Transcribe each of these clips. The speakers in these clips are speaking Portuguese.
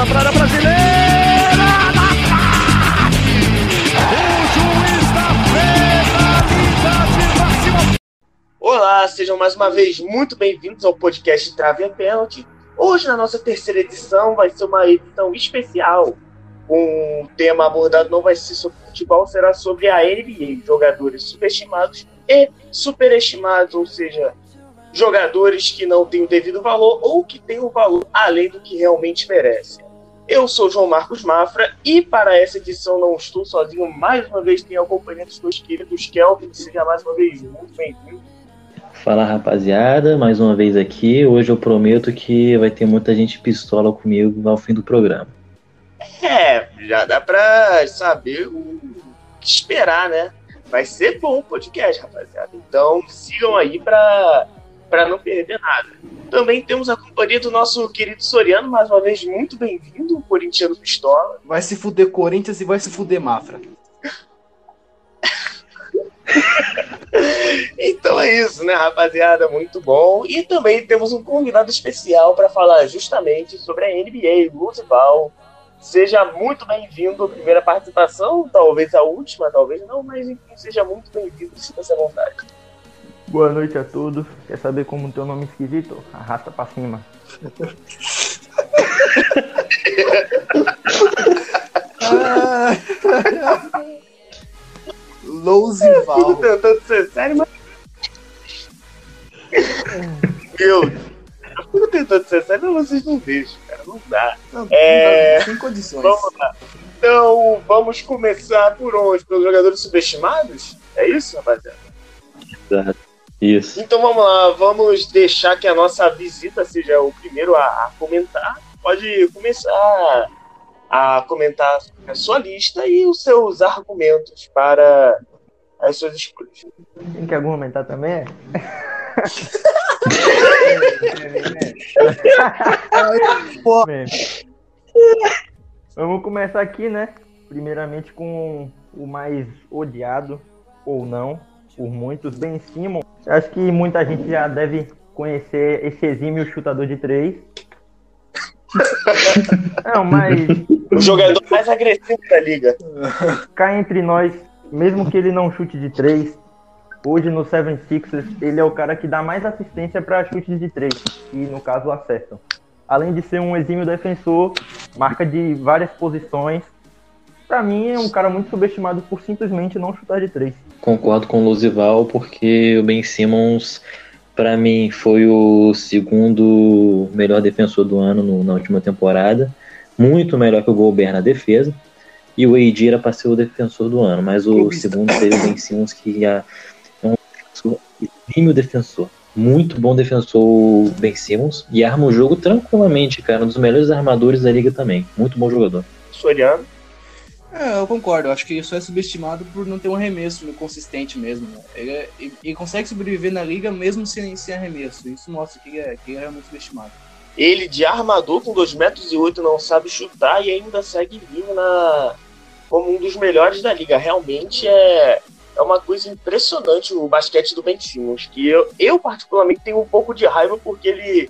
bola para a brasileira. O juiz da penalidade. Olá, sejam mais uma vez muito bem-vindos ao podcast Trave a Pênalti. Hoje, na nossa terceira edição, vai ser uma edição especial. O tema abordado não vai ser sobre futebol, será sobre a NBA, jogadores subestimados e superestimados, ou seja, jogadores que não têm o devido valor ou que têm o valor além do que realmente merecem. Eu sou João Marcos Mafra e para essa edição não estou sozinho. Mais uma vez tenho a companhia dos meus queridos Kelvin. Seja mais uma vez muito bem-vindo. Fala rapaziada, mais uma vez aqui. Hoje eu prometo que vai ter muita gente pistola comigo ao fim do programa. É, já dá pra saber o que esperar, né? Vai ser bom o podcast, rapaziada. Então sigam aí pra, pra não perder nada. Também temos a companhia do nosso querido Soriano, mais uma vez muito bem-vindo, o corintiano pistola. Vai se fuder Corinthians e vai se fuder Mafra. Então é isso, né, rapaziada? Muito bom. E também temos um convidado especial para falar justamente sobre a NBA, Luzival. Seja muito bem-vindo à primeira participação, talvez a última, talvez não, mas enfim, seja muito bem-vindo, sinta-se à vontade. Boa noite a todos. Quer saber como tem um nome esquisito? Arrasta pra cima. Lousival. tentando ser sério, mas. Meu, eu fico tentando ser sério, mas vocês não deixam, cara. Não dá. Não, É. não, sem condições. Vamos lá. Então, vamos começar por onde? Pelos jogadores subestimados? É isso, rapaziada? Exato. Isso. Então vamos lá, vamos deixar que a nossa visita seja o primeiro a, a comentar. Pode começar a comentar a sua lista e os seus argumentos para as suas escolhas. Tem que argumentar também? Bem, Vamos começar aqui, né? Primeiramente com o mais odiado, ou não, por muitos, Ben Simmons. Acho que muita gente já deve conhecer esse exímio chutador de três. Não, mas O jogador mais agressivo da liga. cá entre nós, mesmo que ele não chute de três, hoje no Seven Sixers ele é o cara que dá mais assistência para chutes de três, e no caso acertam. Além de ser um exímio defensor, marca de várias posições. Pra mim é um cara muito subestimado por simplesmente não chutar de três. Concordo com o Luzival, porque o Ben Simmons, pra mim, foi o segundo melhor defensor do ano no- na última temporada. Muito melhor que o Gobert na defesa. E o AD era pra ser o defensor do ano, mas o segundo seria o Ben Simmons, que é um defensor, exímio defensor. Muito bom defensor o Ben Simmons. E arma o jogo tranquilamente, cara. Um dos melhores armadores da liga também. Muito bom jogador. Soriano. É, eu concordo. Eu acho que isso é subestimado por não ter um arremesso consistente mesmo. né? Ele, é- ele- consegue sobreviver na liga mesmo sem, sem arremesso. Isso mostra que ele é, que ele é realmente subestimado. Ele de armador com 2 metros e 8 não sabe chutar e ainda segue vivo na como um dos melhores da liga. Realmente é, é uma coisa impressionante o basquete do Ben Simmons, que eu, eu particularmente tenho um pouco de raiva porque ele,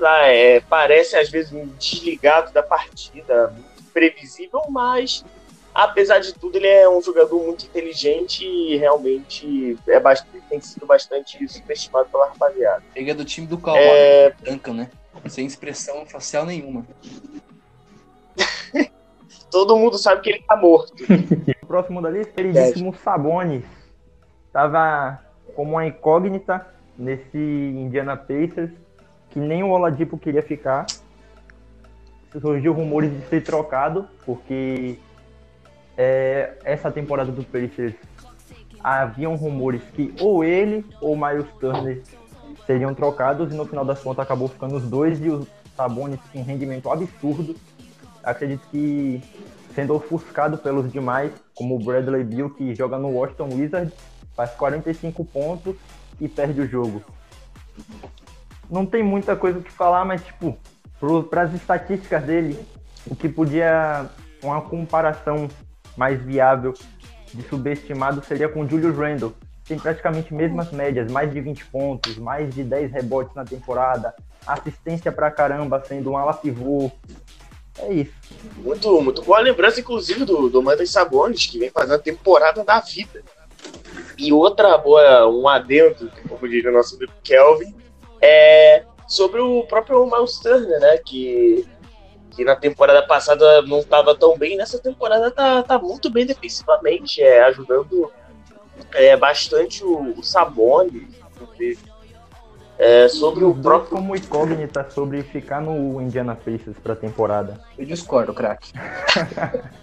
lá, é, parece às vezes um desligado da partida, muito previsível, mas apesar de tudo ele é um jogador muito inteligente e realmente é bastante, tem sido bastante subestimado pela rapaziada. Ele é do time do Kawhi É, Duncan, né? Sem expressão facial nenhuma. todo mundo sabe que ele tá morto. O próximo da lista, queridíssimo Sabonis. Tava como uma incógnita nesse Indiana Pacers, que nem o Oladipo queria ficar. Surgiu rumores de ser trocado, porque é, essa temporada do Pacers haviam rumores que ou ele ou Miles Turner seriam trocados e no final das contas acabou ficando os dois e os Sabonis com um rendimento absurdo. Acredito que sendo ofuscado pelos demais, como o Bradley Beal, que joga no Washington Wizards, faz 45 pontos e perde o jogo. Não tem muita coisa o que falar, mas, tipo, para as estatísticas dele, o que podia, uma comparação mais viável de subestimado seria com o Julius Randle. Tem praticamente mesmas médias, mais de 20 pontos, mais de 10 rebotes na temporada, assistência pra caramba, sendo um ala pivô. É isso. Muito, muito boa lembrança, inclusive, do, do Mantas Sabonis, que vem fazendo a temporada da vida. E outra boa, um adendo, como diria o nosso amigo Kelvin, é sobre o próprio Miles Turner, né? Que, que na temporada passada não estava tão bem, nessa temporada tá, tá muito bem defensivamente, é, ajudando é, bastante o, o Sabonis, inclusive. É, sobre o próprio. como incógnita sobre ficar no Indiana Pacers pra temporada. Eu discordo, craque.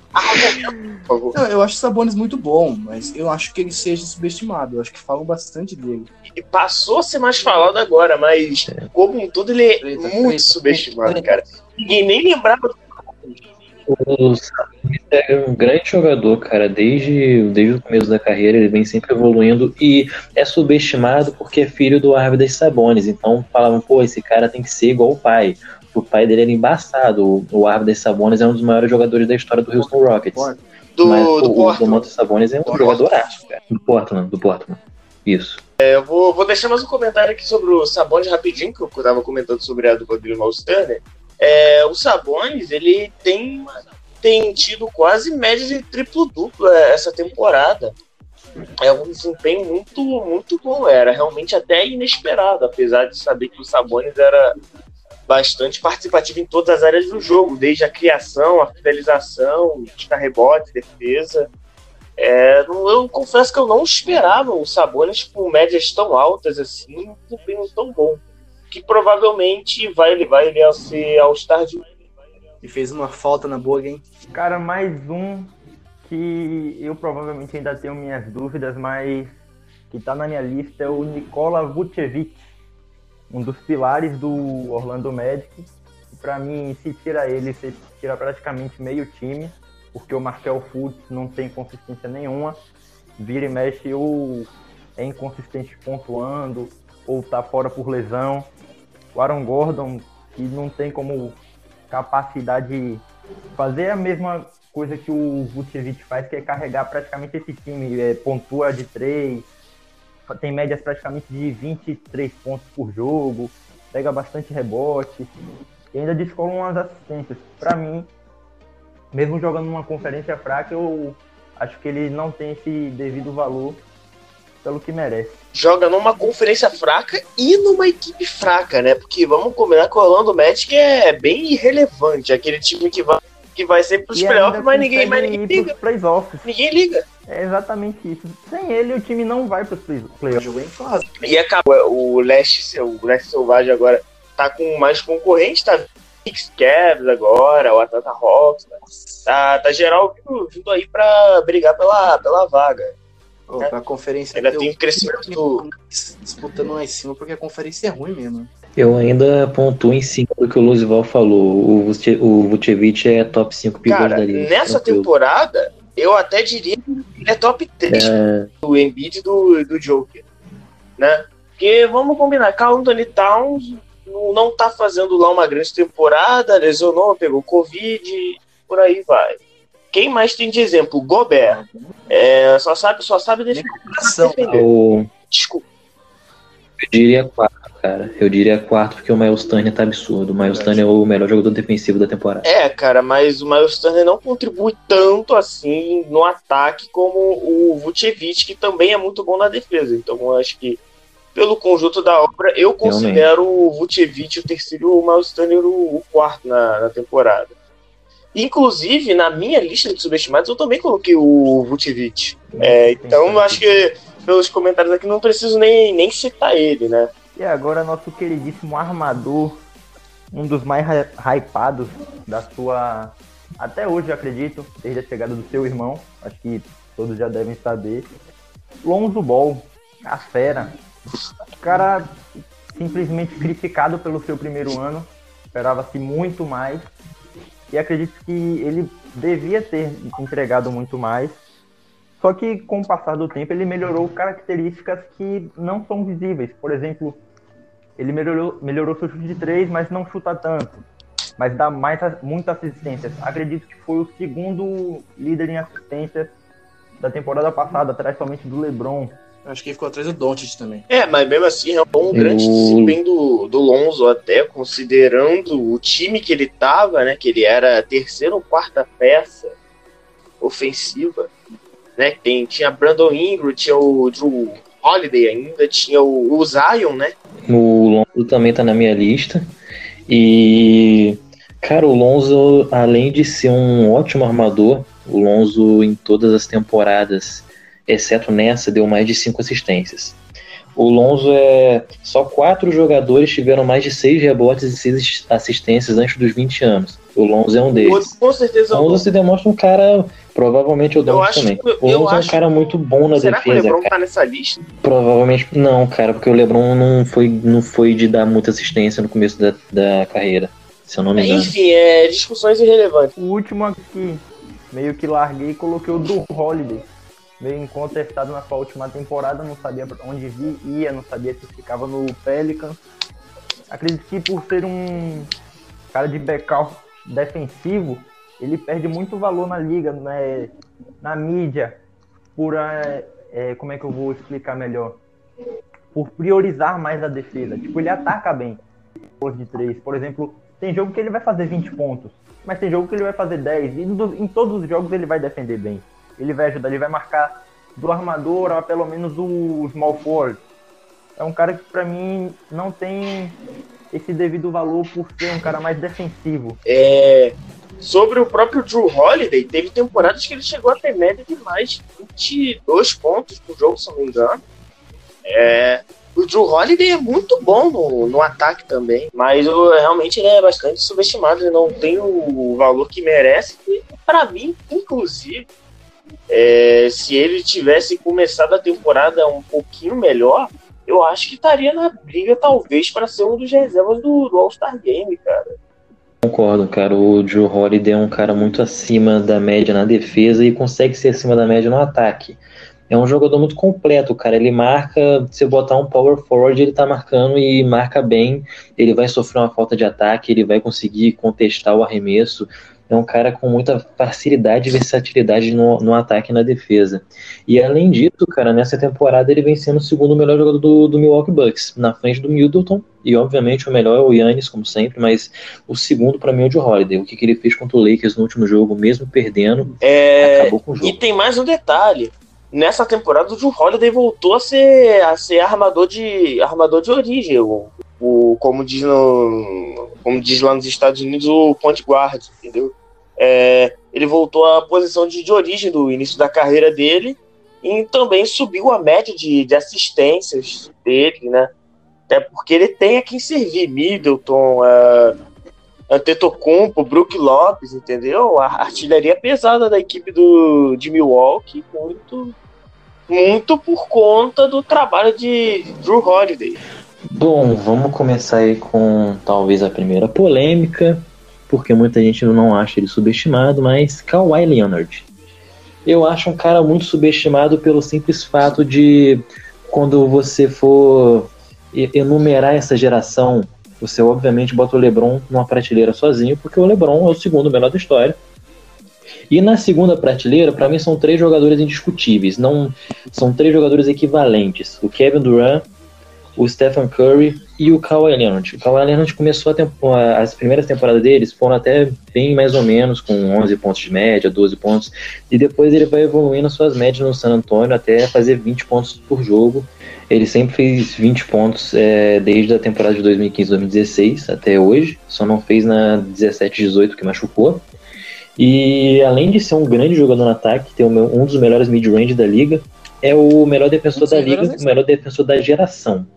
Não, eu acho o Sabonis muito bom, mas eu acho que ele seja subestimado. Eu acho que falam bastante dele. E passou a ser mais falado agora, mas como um todo ele é Treta, muito treta, subestimado, treta. cara. Ninguém nem lembrava do O Sabonis é um grande jogador, cara. Desde, desde o começo da carreira, ele vem sempre evoluindo e é subestimado porque é filho do Arvidas Sabonis. Então falavam, pô, esse cara tem que ser igual o pai. O pai dele era embaçado. O, o Arvidas Sabonis é um dos maiores jogadores da história do Houston Rockets. do, Mas do o Portland. Domantas Sabonis é um jogador cara. Do Portland, do Portland. Isso. Eu vou, vou deixar mais um comentário aqui sobre o Sabonis rapidinho, que eu tava comentando sobre a no Miles Turner. É, o Sabonis, ele tem, tem tido quase média de triplo-duplo é, essa temporada. É um desempenho muito, muito bom. Era realmente até inesperado, apesar de saber que o Sabonis era bastante participativo em todas as áreas do jogo, desde a criação, a finalização, buscar rebote, defesa. É, não- eu confesso que eu não esperava o Sabonis com médias tão altas assim, um desempenho tão bom. Que provavelmente vai levar ele a ser All-Star de E fez uma falta na boa, hein? Cara, mais um que eu provavelmente ainda tenho minhas dúvidas, mas que tá na minha lista é o Nikola Vucevic, um dos pilares do Orlando Magic. Pra mim, se tira ele, você tira praticamente meio time, porque o Markel Fultz não tem consistência nenhuma. Vira e mexe ou é inconsistente pontuando, ou tá fora por lesão. O Aaron Gordon, que não tem como capacidade fazer a mesma coisa que o Vucevic faz, que é carregar praticamente esse time. É, pontua de três, tem médias praticamente de 23 pontos por jogo, pega bastante rebote e ainda descola umas assistências. Para mim, mesmo jogando numa conferência fraca, eu acho que ele não tem esse devido valor pelo que merece. joga numa conferência fraca e numa equipe fraca, né? Porque vamos combinar que o Orlando Magic é bem irrelevante, aquele time que vai, que vai sempre pros playoffs, mas ninguém, mas ninguém liga. pros playoffs. Ninguém liga. É exatamente isso. Sem ele, o time não vai pros play- playoffs. Jogou em fase. E acabou. O Leste, o Leste Selvagem agora tá com mais concorrente, tá Knicks Cavs agora, o Atlanta Hawks, né? tá, tá geral vindo, aí pra brigar pela, pela vaga. Ô, pra conferência. Ainda tem o crescimento do. Disputando lá em cima, porque a conferência é ruim mesmo. Eu ainda pontuo em cima do que o Luzival falou. O, Vuce- o Vucevic é top 5 pivôs Cara, da liga. nessa tranquilo. temporada, eu até diria que ele é top 3 É, do Embiid e do, do Joker, né? Porque vamos combinar, Carl Anthony Towns não, tá fazendo lá uma grande temporada, lesionou, pegou Covid, por aí vai. Quem mais tem de exemplo? Gobert. É, só sabe, só sabe defender. O, Desculpa. Eu diria quarto, cara. Eu diria quarto porque o Miles Turner tá absurdo. O Miles. Turner é o melhor jogador defensivo da temporada. É, cara, mas o Miles Turner não contribui tanto assim no ataque como o Vucevic, que também é muito bom na defesa. Então eu acho que, pelo conjunto da obra, eu considero o Vucevic o terceiro e o Miles Turner o, quarto na, na temporada. Inclusive, na minha lista de subestimados, eu também coloquei o Vucevic. É, então eu acho que, pelos comentários aqui, não preciso nem, nem citar ele, né? E agora nosso queridíssimo armador, um dos mais hy- hypados da sua. Até hoje, acredito, desde a chegada do seu irmão. Acho que todos já devem saber. Lonzo Ball, a fera. Cara simplesmente criticado pelo seu primeiro ano. Esperava-se muito mais. E acredito que ele devia ter entregado muito mais. Só que com o passar do tempo ele melhorou características que não são visíveis. Por exemplo, ele melhorou, melhorou seu chute de três, mas não chuta tanto. Mas dá mais, muitas assistências. Acredito que foi o segundo líder em assistências da temporada passada, atrás somente do LeBron. Acho que ele ficou atrás do Doncic também. É, mas mesmo assim é um grande O- desempenho do, do Lonzo até, considerando o time que ele tava, né? Que ele era a terceira ou quarta peça ofensiva, né? Tem, tinha Brandon Ingram, tinha o Drew Holiday ainda, tinha o, o Zion, né? O Lonzo também tá na minha lista. E, cara, o Lonzo, além de ser um ótimo armador, o Lonzo em todas as temporadas, exceto nessa, deu mais de cinco assistências. O Lonzo é. Só quatro jogadores tiveram mais de seis rebotes e seis assistências antes dos 20 anos. O Lonzo é um O deles. outro, com certeza, O Lonzo se demonstra um cara. Provavelmente o Eu Doncic também. que- O Lonzo é um cara muito bom na Será que o defesa, LeBron cara. tá nessa lista? Provavelmente não, cara, porque o LeBron não foi, não foi de dar muita assistência no começo da, da carreira, se eu não me engano. Enfim, é discussões irrelevantes. O último aqui, meio que larguei e coloquei o do Holiday. Meio incontestado na sua última temporada, não sabia pra onde vi, ia, não sabia se ficava no Pelicans. Acredito que por ser um cara de backup defensivo, ele perde muito valor na liga, né, na mídia, por é, é, como é que eu vou explicar melhor? Por priorizar mais a defesa. Tipo, ele ataca bem depois de três. Por exemplo, tem jogo que ele vai fazer 20 pontos, mas tem jogo que ele vai fazer 10. E em todos os jogos ele vai defender bem. Ele vai ajudar, ele vai marcar do armador a pelo menos o small forward. É um cara que pra mim não tem esse devido valor por ser um cara mais defensivo. É, sobre o próprio Drew Holiday, teve temporadas que ele chegou a ter média de mais de 22 pontos por jogo, se não me engano. É, o Drew Holiday é muito bom no, no ataque também, mas o- realmente ele é bastante subestimado, ele não tem o valor que merece. E para mim, inclusive, é, se ele tivesse começado a temporada um pouquinho melhor, eu acho que estaria na briga, talvez, para ser um dos reservas do, do All-Star Game, cara. Concordo, cara. O Joe Holiday é um cara muito acima da média na defesa e consegue ser acima da média no ataque. É um jogador muito completo, cara. Ele marca, se botar um power forward, ele tá marcando e marca bem. Ele vai sofrer uma falta de ataque, ele vai conseguir contestar o arremesso. É um cara com muita facilidade e versatilidade no, no ataque e na defesa. E além disso, cara, nessa temporada ele vem sendo o segundo melhor jogador do, do Milwaukee Bucks, na frente do Middleton. E obviamente o melhor é o Yannis, como sempre, mas o segundo para mim é o Joe Holiday. O que, que ele fez contra o Lakers no último jogo, mesmo perdendo, É, acabou com o E jogo. tem mais um detalhe. Nessa temporada o Drew Holiday voltou a ser, a ser armador de armador de origem, o, o como diz no, como diz lá nos Estados Unidos o point guard, entendeu? É, ele voltou à posição de, de origem do início da carreira dele e também subiu a média de, de assistências dele, né? Até porque ele tem a quem servir, Middleton, uh, Antetokounmpo, Brook Lopes, entendeu? A artilharia pesada da equipe do, de Milwaukee, muito, muito por conta do trabalho de Drew Holiday. Bom, vamos começar aí com talvez a primeira polêmica, porque muita gente não acha ele subestimado, mas Kawhi Leonard. Eu acho um cara muito subestimado pelo simples fato de quando você for enumerar essa geração, você obviamente bota o LeBron numa prateleira sozinho, porque o LeBron é o segundo melhor da história. E na segunda prateleira, para mim são três jogadores indiscutíveis, não são três jogadores equivalentes. O Kevin Durant, o Stephen Curry e o Kawhi Leonard. O Kawhi Leonard começou a as primeiras temporadas deles foram até bem mais ou menos com 11 pontos de média, 12 pontos, e depois ele vai evoluindo suas médias no San Antonio até fazer 20 pontos por jogo. Ele sempre fez 20 pontos é, desde a temporada de 2015-2016 até hoje, só não fez na 17-18 que machucou. E além de ser um grande jogador no ataque, ter um dos melhores mid-range da liga, é o melhor defensor da liga, o melhor defensor da geração.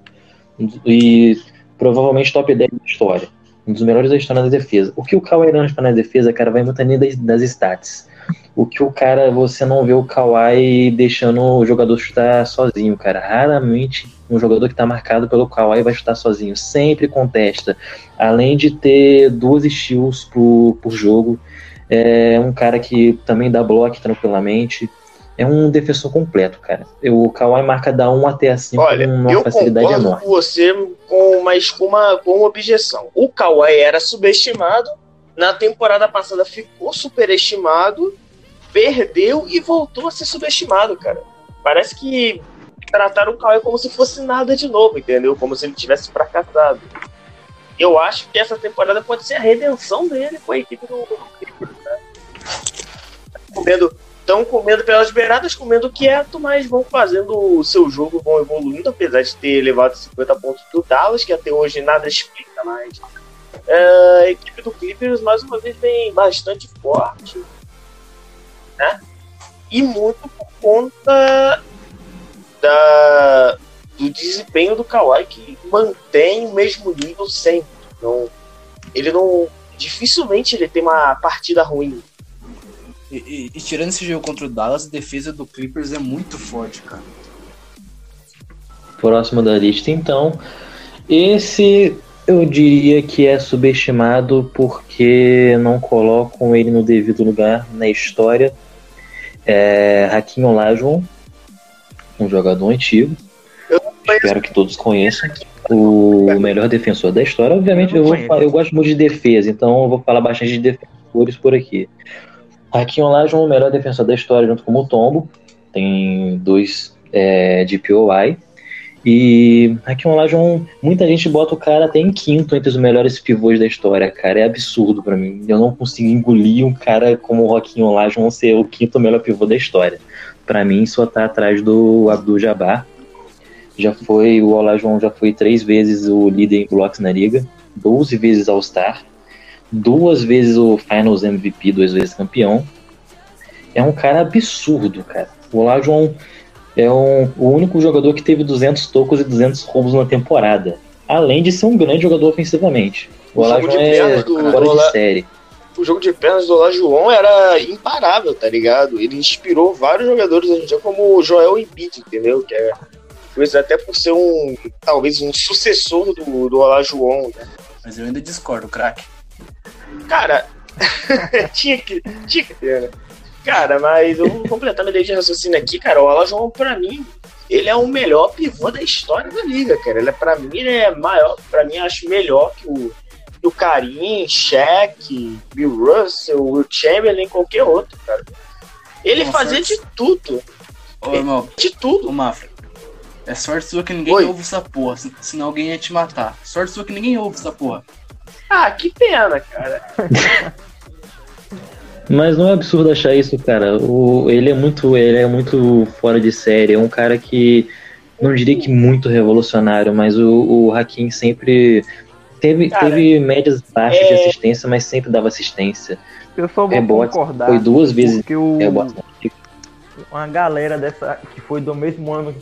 E provavelmente top 10 da história. Um dos melhores da história na defesa. O que o Kawhi Leonard faz na defesa, cara, vai muito além das, das stats. O que o cara, você não vê o Kawhi deixando o jogador chutar sozinho, cara. Raramente um jogador que tá marcado pelo Kawhi vai chutar sozinho. Sempre contesta. Além de ter duas steals por, por jogo. É um cara que também dá bloco tranquilamente. É um defensor completo, cara. O Kawhi marca da 1 até a 5 Olha, com uma eu facilidade concordo enorme. com você, com, mas com uma, com uma objeção. O Kawhi era subestimado, na temporada passada ficou superestimado, perdeu e voltou a ser subestimado, cara. Parece que trataram o Kawhi como se fosse nada de novo, entendeu? Como se ele tivesse fracassado. Eu acho que essa temporada pode ser a redenção dele com a equipe do né? Comendo, estão comendo pelas beiradas, comendo quieto, mas vão fazendo o seu jogo, vão evoluindo, apesar de ter levado 50 pontos do Dallas, que até hoje nada explica mais. É, a equipe do Clippers, mais uma vez, vem bastante forte, né? E muito por conta da, do desempenho do Kawhi, que mantém o mesmo nível sempre. Não, ele não. Dificilmente ele tem uma partida ruim. E, e, e, tirando esse jogo contra o Dallas, a defesa do Clippers é muito forte, cara. Próximo da lista, então. Esse eu diria que é subestimado porque não colocam ele no devido lugar na história. É Hakim Olajuwon, um jogador antigo. Espero que todos conheçam. O melhor defensor da história. Obviamente, eu, eu, vou, eu gosto muito de defesa, então eu vou falar bastante de defensores por aqui. Hakim Olajuwon, o melhor defensor da história, junto com o Tombo. Tem dois é, de POI. E aqui um Olajuwon, muita gente bota o cara até em quinto entre os melhores pivôs da história, cara. É absurdo para mim. Eu não consigo engolir um cara como o Joaquim Olajuwon ser o quinto melhor pivô da história. Para mim, só tá atrás do Abdul Jabbar. Já foi, o Olajuwon já foi três vezes o líder em blocos na liga, 12 vezes All-Star, duas vezes o Finals MVP, duas vezes campeão. É um cara absurdo, cara. O Olajuwon é um, o único jogador que teve 200 tocos e 200 roubos na temporada. Além de ser um grande jogador ofensivamente. O, o Olajuwon é do, fora do de série. O jogo de pernas do Olajuwon era imparável, tá ligado? Ele inspirou vários jogadores hoje em dia, como o Joel Embiid, entendeu? Que é até por ser um, talvez, um sucessor do, do Olajuwon, né? Mas eu ainda discordo, craque. Cara, tinha que, tinha que ter, né? Cara, mas eu vou completar minha de raciocínio aqui, cara. O Alajon, pra mim, ele é o melhor pivô da história da liga, cara. Ele é, pra mim, ele é maior, pra mim, acho melhor que o, que o Karim, Shaq, Bill Russell, Will Chamberlain, qualquer outro, cara. Ele Nossa, fazia sorte. de tudo. Ô, irmão. De tudo. Ô, Mafra. É sorte sua que ninguém Oi. ouve essa porra, senão alguém ia te matar. Sorte sua que ninguém ouve essa porra. Ah, que pena, cara. Mas não é absurdo achar isso, cara. O, ele é muito, ele é muito fora de série. É um cara que não diria que muito revolucionário, mas o, o Hakim sempre teve, cara, teve médias baixas é... de assistência, mas sempre dava assistência. Eu só vou rebotes, concordar. Foi duas vezes que o, uma galera dessa que foi do mesmo ano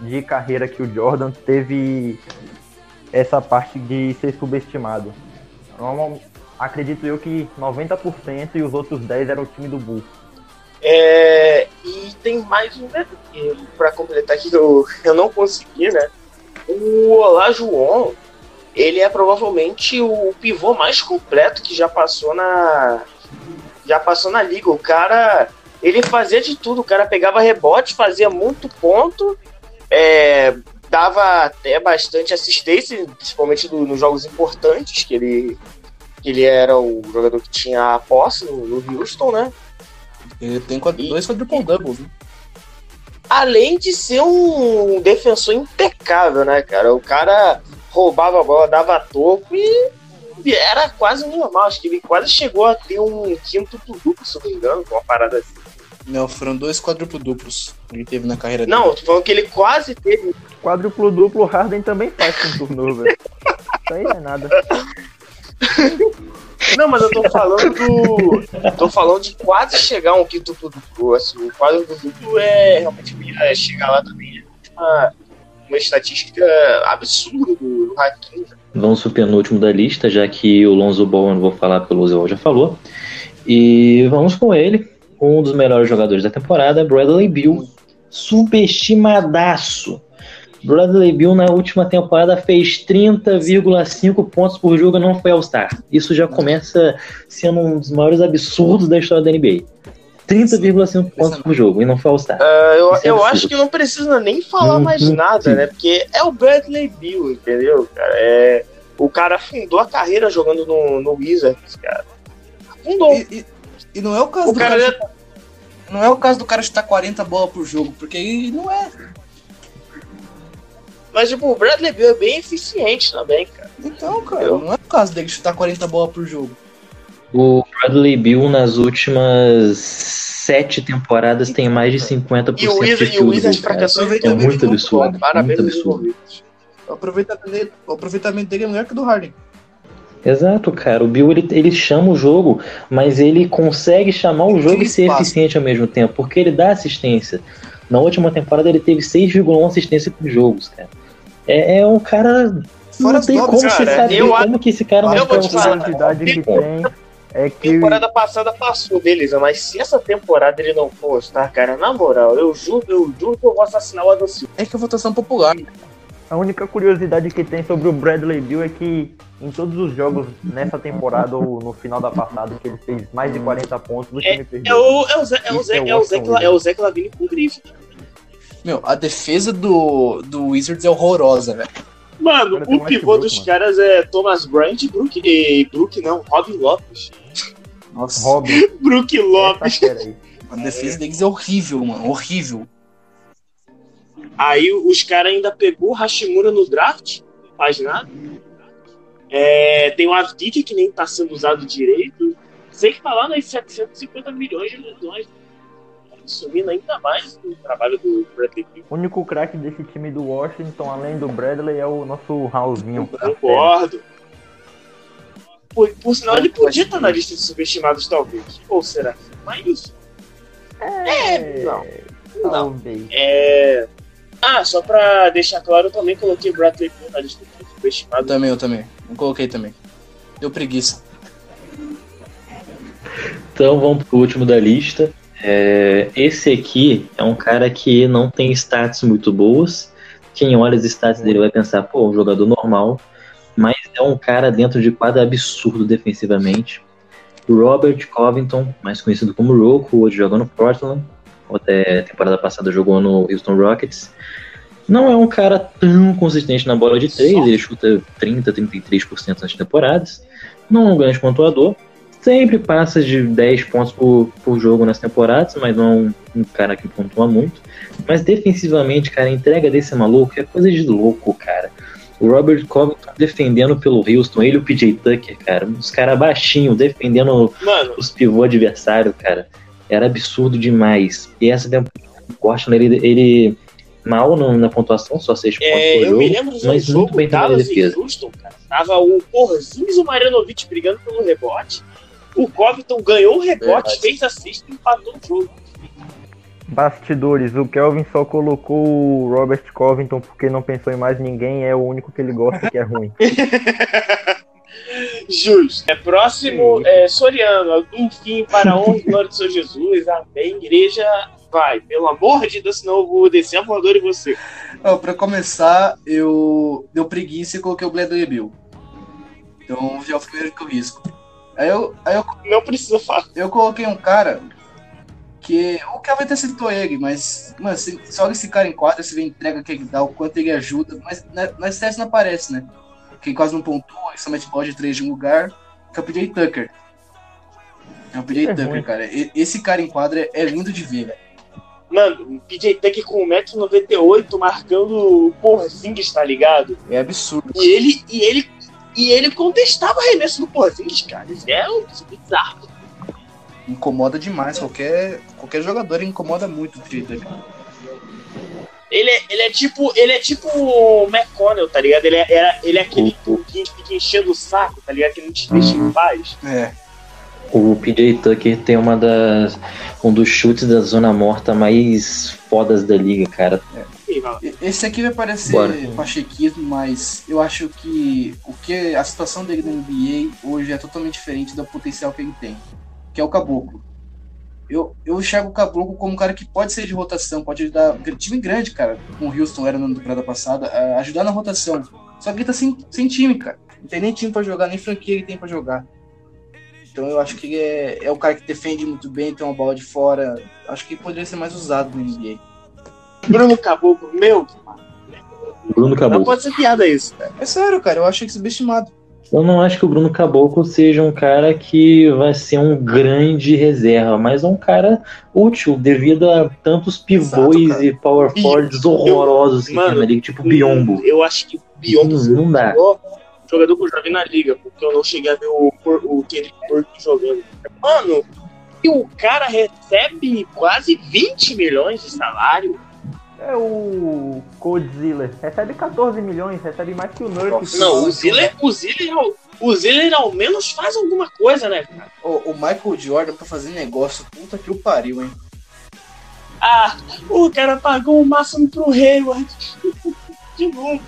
de carreira que o Jordan teve essa parte de ser subestimado acredito eu que 90% e os outros 10 eram o time do Bull. É, e tem mais um né, para completar que eu, eu não consegui, né? O Olajuwon, ele é provavelmente o pivô mais completo que já passou na já passou na liga. O cara, ele fazia de tudo. O cara pegava rebote, fazia muito ponto, é, dava até bastante assistência, principalmente do, nos jogos importantes que ele ele era o jogador que tinha a posse no, no Houston, né? Ele tem e, dois quadruple doubles, né? Além de ser um defensor impecável, né, cara? O cara roubava a bola, dava toco e era quase normal. Acho que ele quase chegou a ter um quinto duplo, se não me engano, com uma parada assim. Não, foram dois quadruplo duplos ele teve na carreira não, dele. Não, tô falando que ele quase teve. Quadruplo duplo, Harden também faz com turnover. Isso aí não é nada. Não, mas eu tô falando do. tô falando de quase chegar um quinto duplo. Assim, o quadro do duplo é realmente é chegar lá também. É uma, uma estatística absurda do, do Hakim. Vamos pro penúltimo da lista, já que o Lonzo Ball, eu não vou falar pelo Zé já falou. E vamos com ele, um dos melhores jogadores da temporada, Bradley Bill. Subestimadaço. Bradley Bill na última temporada fez 30,5 pontos por jogo e não foi All-Star. Isso já começa sendo um dos maiores absurdos da história da NBA. 30,5 pontos por jogo e não foi All-Star. Uh, eu é eu acho que não precisa nem falar mais nada, né? Porque é o Bradley Bill, entendeu, cara? É, o cara fundou a carreira jogando no, no Wizards, cara. Fundou. E, e, e não é o caso o do cara. cara Não é o caso do cara chutar 40 bolas por jogo, porque ele não é. Mas, tipo, o Bradley Bill é bem eficiente também, cara. Então, cara, Eu- não é o caso dele chutar 40 bolas por jogo. O Bradley Bill nas últimas sete temporadas tem mais de 50% E o Wizard, de e o field goal, fracassou É muito absurdo, muito absurdo. envolvidos. O aproveitamento dele, o aproveitamento dele é melhor que o do Harden. Exato, cara. O Bill ele, ele chama o jogo, mas ele consegue chamar o jogo e ser espaço. eficiente ao mesmo tempo, porque ele dá assistência. Na última temporada ele teve 6,1 assistência por jogos, cara. É, é um cara. Fora não tem como você cara, saber eu como que esse cara não vou foi te falar, cara- curiosidade que tem é que Temporada passada passou, beleza, mas se essa temporada ele não for tá, cara, na moral, eu juro, eu juro que eu vou assassinar o Adam Silva. É que a votação popular. A única curiosidade que tem sobre o Bradley Bill é que em todos os jogos nessa temporada ou no final da passada que ele fez mais de 40 pontos, o time É perdeu. o, é o Zé, é o Zé, é o é Zé, é o Zé Clavini com grife. Meu, a defesa do, do Wizards é horrorosa, velho. Mano, o pivô dos mano. caras é Thomas Bryant e Brook, e Brook não, Robin Lopes. Nossa, Robin, Brook Lopes. essa a defesa deles é horrível, mano. Horrível. Aí os caras ainda pegou o Hashimura no draft, faz nada. É, tem o Avdija que nem tá sendo usado direito. Sem falar nas 750 milhões de lesões. Sumindo ainda mais o trabalho do Bradley. O único craque desse time do Washington, além do Bradley, é o nosso Raulzinho. Concordo. Por, por sinal, ele podia estar na lista de subestimados, talvez. Ou será? Mas. É, não. Não. Talvez. É. Ah, só pra deixar claro, eu também coloquei Bradley Beal na lista de Eu subestimados. também, eu também. Eu coloquei também. Deu preguiça. Então vamos pro último da lista. É, esse aqui é um cara que não tem stats muito boas. Quem olha as stats dele vai pensar, pô, um jogador normal. Mas é um cara dentro de quadra absurdo defensivamente. Robert Covington, mais conhecido como Roku, hoje joga no Portland. Até temporada passada jogou no Houston Rockets. Não é um cara tão consistente na bola de três, ele chuta 30, 33% nas temporadas. Não é um grande pontuador, sempre passa de 10 pontos por, por jogo nas temporadas, mas não é um, um cara que pontua muito. Mas defensivamente, cara, a entrega desse maluco é coisa de louco, cara. O Robert Covington defendendo pelo Houston, ele e o PJ Tucker, cara, os caras baixinhos defendendo Mano, os pivô adversário, cara, era absurdo demais. E essa temporada, o Portland, ele, ele mal no- na pontuação, só 6 pontos é, por eu jogo, me lembro de um mas jogo muito bem também na defesa. Houston, cara. Tava o Porzingis e o Marjanovic brigando pelo rebote. O Covington ganhou o rebote, Verdade. fez assist e empatou o jogo. Bastidores, o Kelvin só colocou o Robert Covington porque não pensou em mais ninguém, é o único que ele gosta que é ruim. Justo. É próximo, é, Soriano. Enfim, para honra e glória de Senhor Jesus. Amém. Igreja, vai. Pelo amor de Deus, senão eu vou descer a voadora em você. Ó, pra começar, eu deu preguiça e coloquei o Bradley Bill. Então já é o primeiro que eu risco. Aí eu, aí eu, Não precisa falar. eu coloquei um cara que o Kelvin até citou ele, mas, mano, se, se olha esse cara em quadra, você vê a entrega que ele dá, o quanto ele ajuda, mas na, nas stats não aparece, né? Que quase não pontua, ele somente bola de três de um lugar, que é o PJ Tucker. É o PJ É Tucker, ruim. cara. E- esse cara em quadra é, lindo de ver, velho. Mano, o PJ Tucker com 1,98m marcando o Porzingis, tá ligado? É absurdo. E ele, e ele, e ele contestava o arremesso do Porzingis, cara. Isso é um bizarro. Incomoda demais. Qualquer, qualquer jogador incomoda muito o PJ Tucker. Ele é, ele é tipo. Ele é tipo o McConnell, tá ligado? Ele é, ele é aquele que fica enchendo o saco, tá ligado? Que não te deixa em paz. É. O PJ Tucker tem uma das um dos chutes da zona morta mais fodas da liga, cara. E- Esse aqui vai parecer Bora. pachequismo, mas eu acho que o que a situação dele na NBA hoje é totalmente diferente do potencial que ele tem, que é o Caboclo. Eu, eu enxergo o Caboclo como um cara que pode ser de rotação, pode ajudar. Time grande, cara, com o Houston era na temporada passada, a ajudar na rotação. Só que ele tá sem, sem time, cara. Não tem nem time pra jogar, nem franquia ele tem pra jogar. Então eu acho que ele é, é o cara que defende muito bem, tem uma bola de fora. Acho que poderia ser mais usado no NBA. Bruno Caboclo, meu, Bruno não Caboclo. pode ser piada isso. É sério, cara, eu acho ele subestimado. Eu não acho que o Bruno Caboclo seja um cara que vai ser um grande reserva, mas é um cara útil devido a tantos pivôs Exato, e power forwards horrorosos que Mano, tem na liga, tipo Biombo. Eu acho que o Biombo Não, foi não o dá. jogador que eu já vi na liga, porque eu não cheguei a ver o, o Kenny Porto jogando. Mano, e o cara recebe quase 20 milhões de salário. É o Codzilla. Recebe 14 milhões, recebe mais que o Nurk. Não, o Ziller, o Ziller, ao- o Ziller ao menos faz alguma coisa, né, cara? O, o Michael Jordan pra fazer negócio, puta que o pariu, hein? Ah, o cara pagou o máximo pro Hayward. De novo.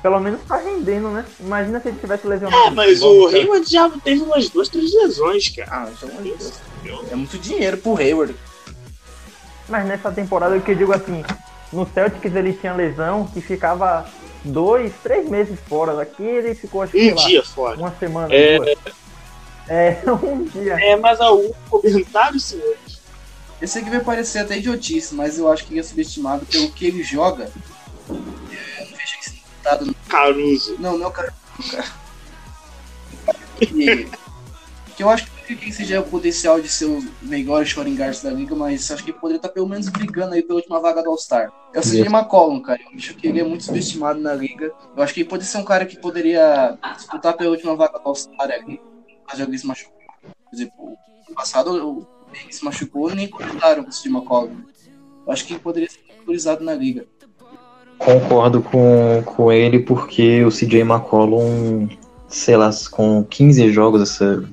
Pelo menos tá rendendo, né? Imagina se ele tivesse lesionado. É, mas o Hayward já teve umas duas, três lesões, cara. Ah, então é isso. É muito dinheiro pro Hayward. Mas nessa temporada, o que eu digo assim, no Celtics ele tinha lesão que ficava dois, três meses fora. Aqui ele ficou, acho que, Um sei lá, dia fora. uma semana, É. duas. É, um dia. É, mas algum comentário, senhor? Esse aqui vai parecer até idiotice, mas eu acho que ele é subestimado pelo que ele joga. É, veja resultado. no- Caruso. Não, não é o cara. Que, que eu acho que quem seja o potencial de ser o melhor scoring guards da liga, mas acho que poderia estar pelo menos brigando aí pela última vaga do All-Star. É o CJ. McCollum, cara. Eu acho que ele é muito subestimado na liga. Eu acho que ele poderia ser um cara que poderia disputar pela última vaga do All-Star ali. Mas alguém se machucou. Por exemplo, no passado o ele se machucou e nem contaram com o CJ McCollum. Eu acho que ele poderia ser valorizado na liga. Concordo com, com ele porque o CJ McCollum, sei lá, com 15 jogos dessa,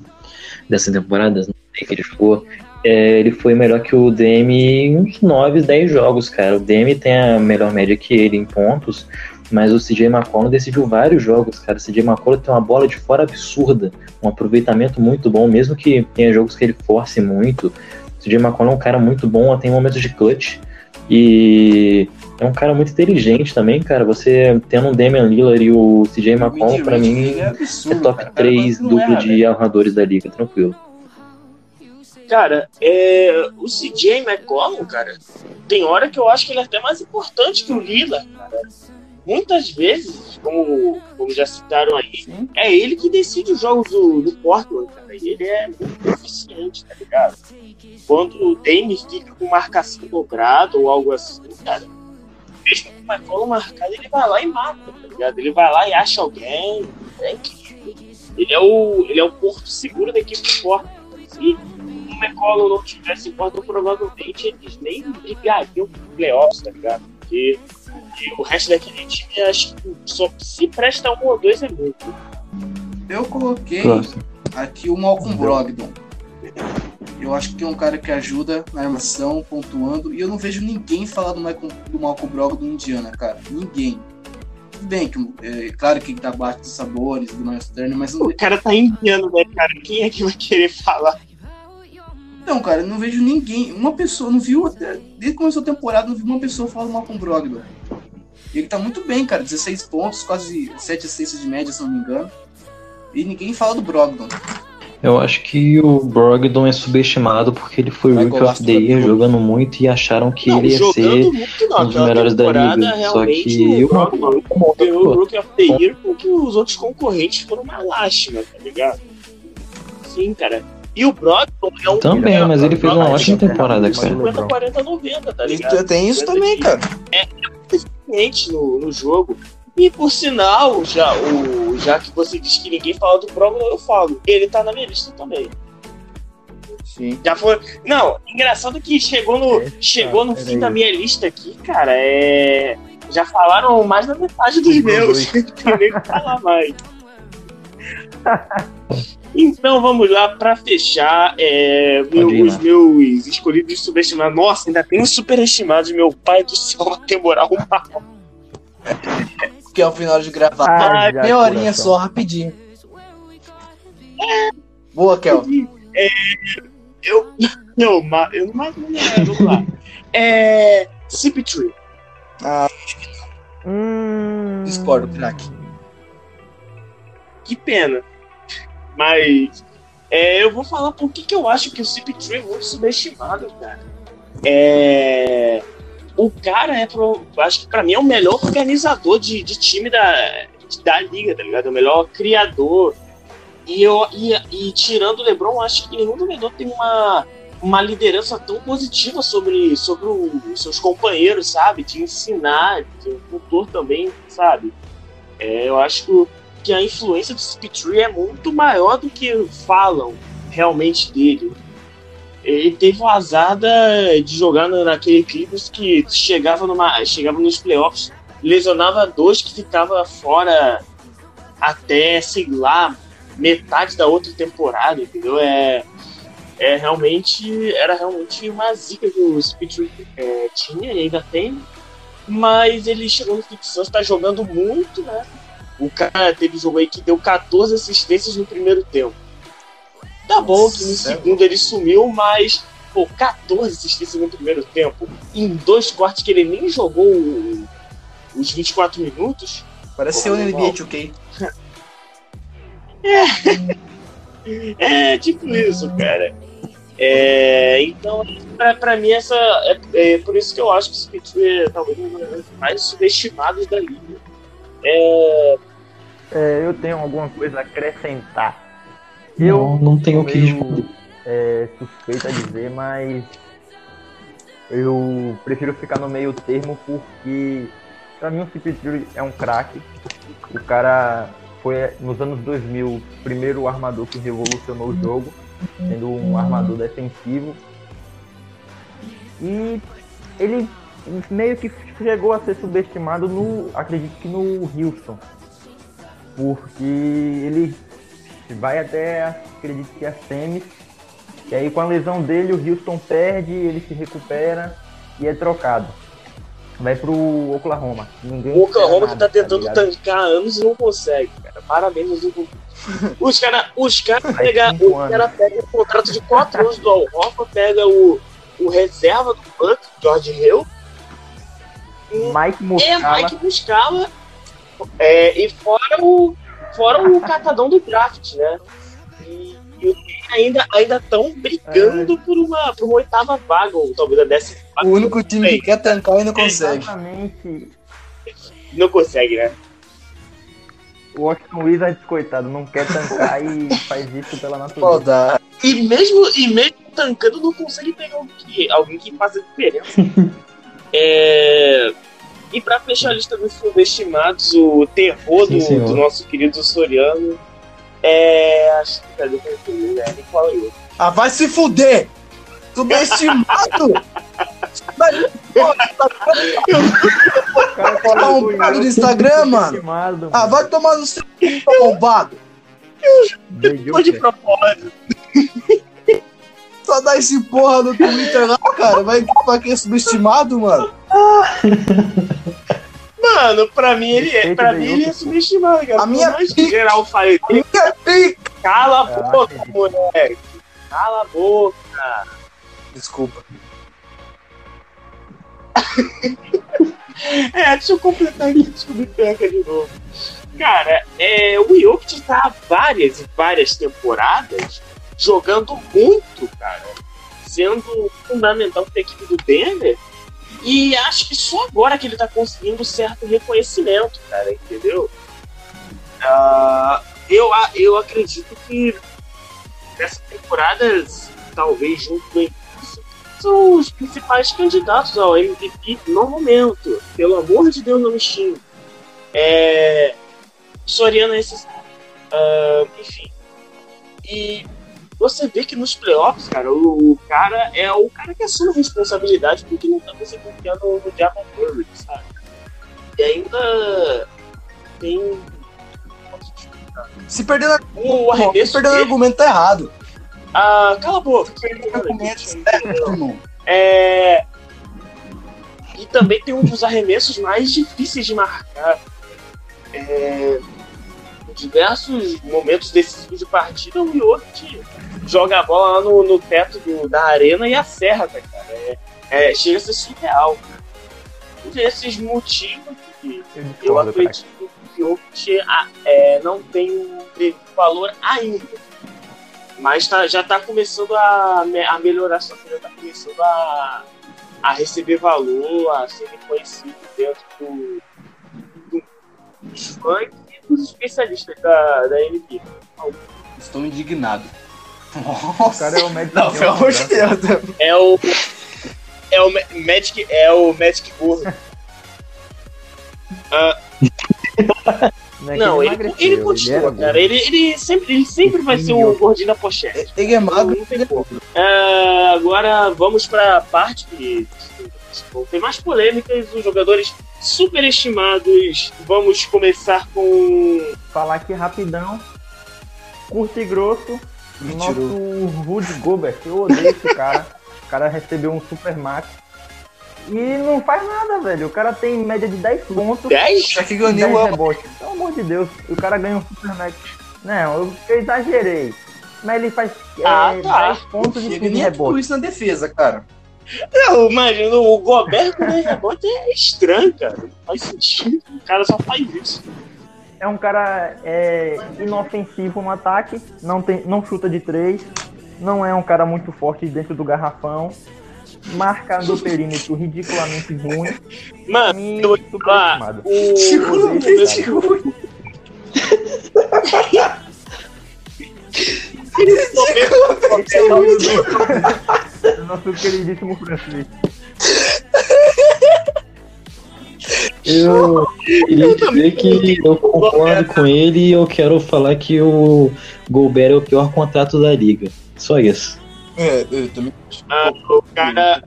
dessa temporada, não que ele jogou, é, ele foi melhor que o DM em uns 9, 10 jogos, cara. O DM tem a melhor média que ele em pontos, mas o CJ McCollum decidiu vários jogos, cara. O CJ McCollum tem uma bola de fora absurda, um aproveitamento muito bom, mesmo que tenha jogos que ele force muito. O CJ McCollum é um cara muito bom, tem momentos de clutch. E é um cara muito inteligente também, cara. Você tendo um Damian Lillard e o CJ McCollum, pra mim, é é absurdo, top cara. 3 Não duplo erra, de velho. armadores da liga, tranquilo. Cara, é, o CJ McCollum, cara, tem hora que eu acho que ele é até mais importante que o Lila, cara. Muitas vezes, como, como já citaram aí, Sim. é ele que decide os jogos do, do Portland, cara. E ele é muito eficiente, tá ligado? Quando o Dame fica com marcação dobrada ou algo assim, cara, mesmo com o McCollum marcado, ele vai lá e mata, tá ligado? Ele vai lá e acha alguém. É incrível. Ele é o, ele é o porto seguro da equipe do Portland. Se o McCollum não tivesse em Portland, provavelmente eles nem brigariam pro playoffs, tá ligado? Porque e o resto daquele time, acho que só se presta um ou dois é muito. Eu coloquei Próximo. aqui o Malcolm Brogdon. Eu acho que é um cara que ajuda na armação, pontuando. E eu não vejo ninguém falar do, Michael, do Malcolm Brogdon no Indiana, cara. Ninguém. Tudo bem que é claro que ele tá abaixo dos sabores do Miles Turner, mas não, O cara tá indiano, né, cara? Quem é que vai querer falar? não, cara, eu não vejo ninguém. Uma pessoa, não viu até. Desde que começou a temporada, não vi uma pessoa falar do Malcolm Brogdon. E ele tá muito bem, cara. 16 pontos, quase 7 assistências de média, se não me engano. E ninguém fala do Brogdon. Eu acho que o Brogdon é subestimado porque ele foi Rookie of the Year jogando muito e acharam que não, ele ia ser muito não. um dos melhores da liga. Só que o Brogdon Brogdon ganhou o Rookie of the Year porque os outros concorrentes foram uma lástima, tá ligado? Sim, cara. E o Brogdon é um... Também, é, mas ele fez uma ótima é temporada, cara. 50, 40, 90, tá ligado? tem isso também, cara. eficiente no, no jogo. E por sinal, já, o, já que você disse que ninguém fala do Brogdon, eu falo. Ele tá na minha lista também. Sim. Já foi. Não, engraçado que chegou no, Eita, chegou no peraí. fim da minha lista aqui, cara. É. Já falaram mais da metade dos meus. Não tem nem o que falar mais. Então vamos lá pra fechar. É, meu- ir, os né? meus escolhidos subestimados. Nossa, ainda tem os superestimados. Meu pai do céu, uma temporal uma Porque ao final de gravar. Ah, já, meia horinha coração. só, rapidinho. Boa, Kel. É, eu, eu, ma- eu não mais não lembro, vamos lá. É. CP3. Hum... Discordo, craque. Que pena. Mas é, eu vou falar por que que eu acho que o CP3 é muito subestimado, cara. É, o cara é, pro, acho que pra mim é o melhor organizador de, de time da, da liga, tá ligado? O melhor criador. E, eu, e, e tirando o LeBron, acho que nenhum jogador tem uma, uma liderança tão positiva sobre, sobre os seus companheiros, sabe? De ensinar, de um tutor também, sabe? É, eu acho que, que a influência do Spittree é muito maior do que falam realmente dele. Ele teve o azar de jogar naquele Clippers que chegava, numa, chegava nos playoffs, lesionava dois que ficava fora até, sei lá, metade da outra temporada, entendeu? É, é realmente era realmente uma zica que o Speed é, tinha e ainda tem, mas ele chegou no ficção, está jogando muito, né? O cara teve um jogo aí que deu 14 assistências no primeiro tempo. Tá bom que no segundo ele sumiu, mas pô, 14 assistências no primeiro tempo, em dois quartos que ele nem jogou os 24 minutos. Parece ser o NBA 2K. É. é tipo isso, cara. É, então, pra, pra mim, essa é, é, por isso que eu acho que o Speed é talvez um dos mais subestimados da liga. É... é, eu tenho alguma coisa a acrescentar. Eu não, não tenho o que responder. É, suspeito a dizer, mas eu prefiro ficar no meio termo porque pra mim o Cip é um craque. O cara foi nos anos 2000 o primeiro armador que revolucionou o jogo, sendo um armador defensivo. E ele meio que chegou a ser subestimado no, acredito que no Houston. Porque ele vai até, acredito que a semis. E aí com a lesão dele, o Houston perde, ele se recupera e é trocado. Vai pro Oklahoma. Ninguém o Oklahoma nada, que tá tentando tá tancar anos e não consegue, cara. Parabéns Os caras os cara pegam o cara pega o contrato de 4 anos do Al pega o, o reserva do Buck, George Hill. Mike Muscala. É, Mike Muscala. É, e fora o Fora o catadão do draft, né? E, e ainda ainda estão brigando é. por, uma, por uma oitava vaga, ou talvez a décima O único time que quer tancar e não consegue. Exatamente. Não consegue, né? O Washington Wizards, coitado, não quer tancar e faz isso pela natureza. E mesmo, e mesmo tancando, não consegue pegar alguém que, alguém que faça diferença. é e para fechar a lista dos subestimados, o terror do, do, nosso querido Soriano é. Acho que cadê o né? Qual é ele? Ah, vai se fuder! Subestimado! Mas, pô, tá um do Instagram, mano. Ah, vai tomar no seu arrombado. Foi de propósito. Só dá esse porra no Twitter lá, cara. Vai pra que subestimado, mano? Mano, pra mim ele é, pra mim ele é subestimado, cara. A minha pica. Geral faz a minha pica. Cala a é, boca, moleque. Cala a boca. Desculpa. é, deixa eu completar aqui, descobrir peca de novo. Cara, é, o Jokic tá há várias e várias temporadas jogando muito, cara. Sendo fundamental para a equipe do Denver e acho que só agora que ele tá conseguindo certo reconhecimento, cara, entendeu? Uh, eu, eu acredito que nessa temporada, talvez junto com ele, são os principais candidatos ao MVP no momento. Pelo amor de Deus, não me xingue. É, Soriano é esse. Uh, enfim. E você vê que nos playoffs, cara, o, o, cara é o cara que assume responsabilidade porque não tá você confiando no Diablo Murray, sabe? E ainda tem. Se perder o arremesso. Se perder o argumento tá errado. Ah, cala a boca. É. E também tem um dos arremessos mais difíceis de marcar. É, diversos momentos decisivos de partida, o Jokic joga a bola lá no, no teto do, da arena e acerta, cara. É, é, chega a ser surreal. Cara. Por esses motivos que eu acredito que o Jokic é, não tem um valor ainda. Mas tá, já está começando a, a melhorar sua já está começando a, a receber valor, a ser reconhecido dentro do, do, do funk os especialistas da, da NBA. Estou indignado. O Nossa. cara é o Magic Não, pelo amor de Johnson, Deus. É o. É o Ma- Magic. É o Magic Gordo. Ah, né? Que não, ele, emagreceu, ele era continua, gordo. cara. Ele, ele, sempre, ele sempre vai ser o gordinho da pochete. Ele é magro. Não tem como. Ah, agora vamos para a parte que tem mais polêmicas, os jogadores superestimados. Vamos começar com. Falar aqui rapidão. Curto e grosso. Nosso Mentirou. Rudy Gobert. Eu odeio esse cara. O cara recebeu um super max. E não faz nada, velho. O cara tem média de 10 pontos. 10? Já que e ganhou 10 o rebotes. Pelo amor de Deus. E o cara ganha um super max. Não, eu, eu exagerei. Mas ele faz é, Ah, tá. 10 pontos e Ele 15 nem é tudo rebotes. isso na defesa, cara. Não, imagina, o Gobert com rebote é estranho, cara. Não faz sentido. O cara só faz isso. É um cara é, inofensivo no ataque, não, tem, não chuta de três, não é um cara muito forte dentro do garrafão, marca no perímetro ridiculamente ruim Mano, e eu vou te falar, superestimado. o. Odeio esse cara. Esse é o ídolo do- do nosso queridíssimo Francisco. Eu queria dizer que eu concordo com ele e eu quero falar que o Gobert é o pior contrato da liga. Só isso. É, eu também. Ah, o cara.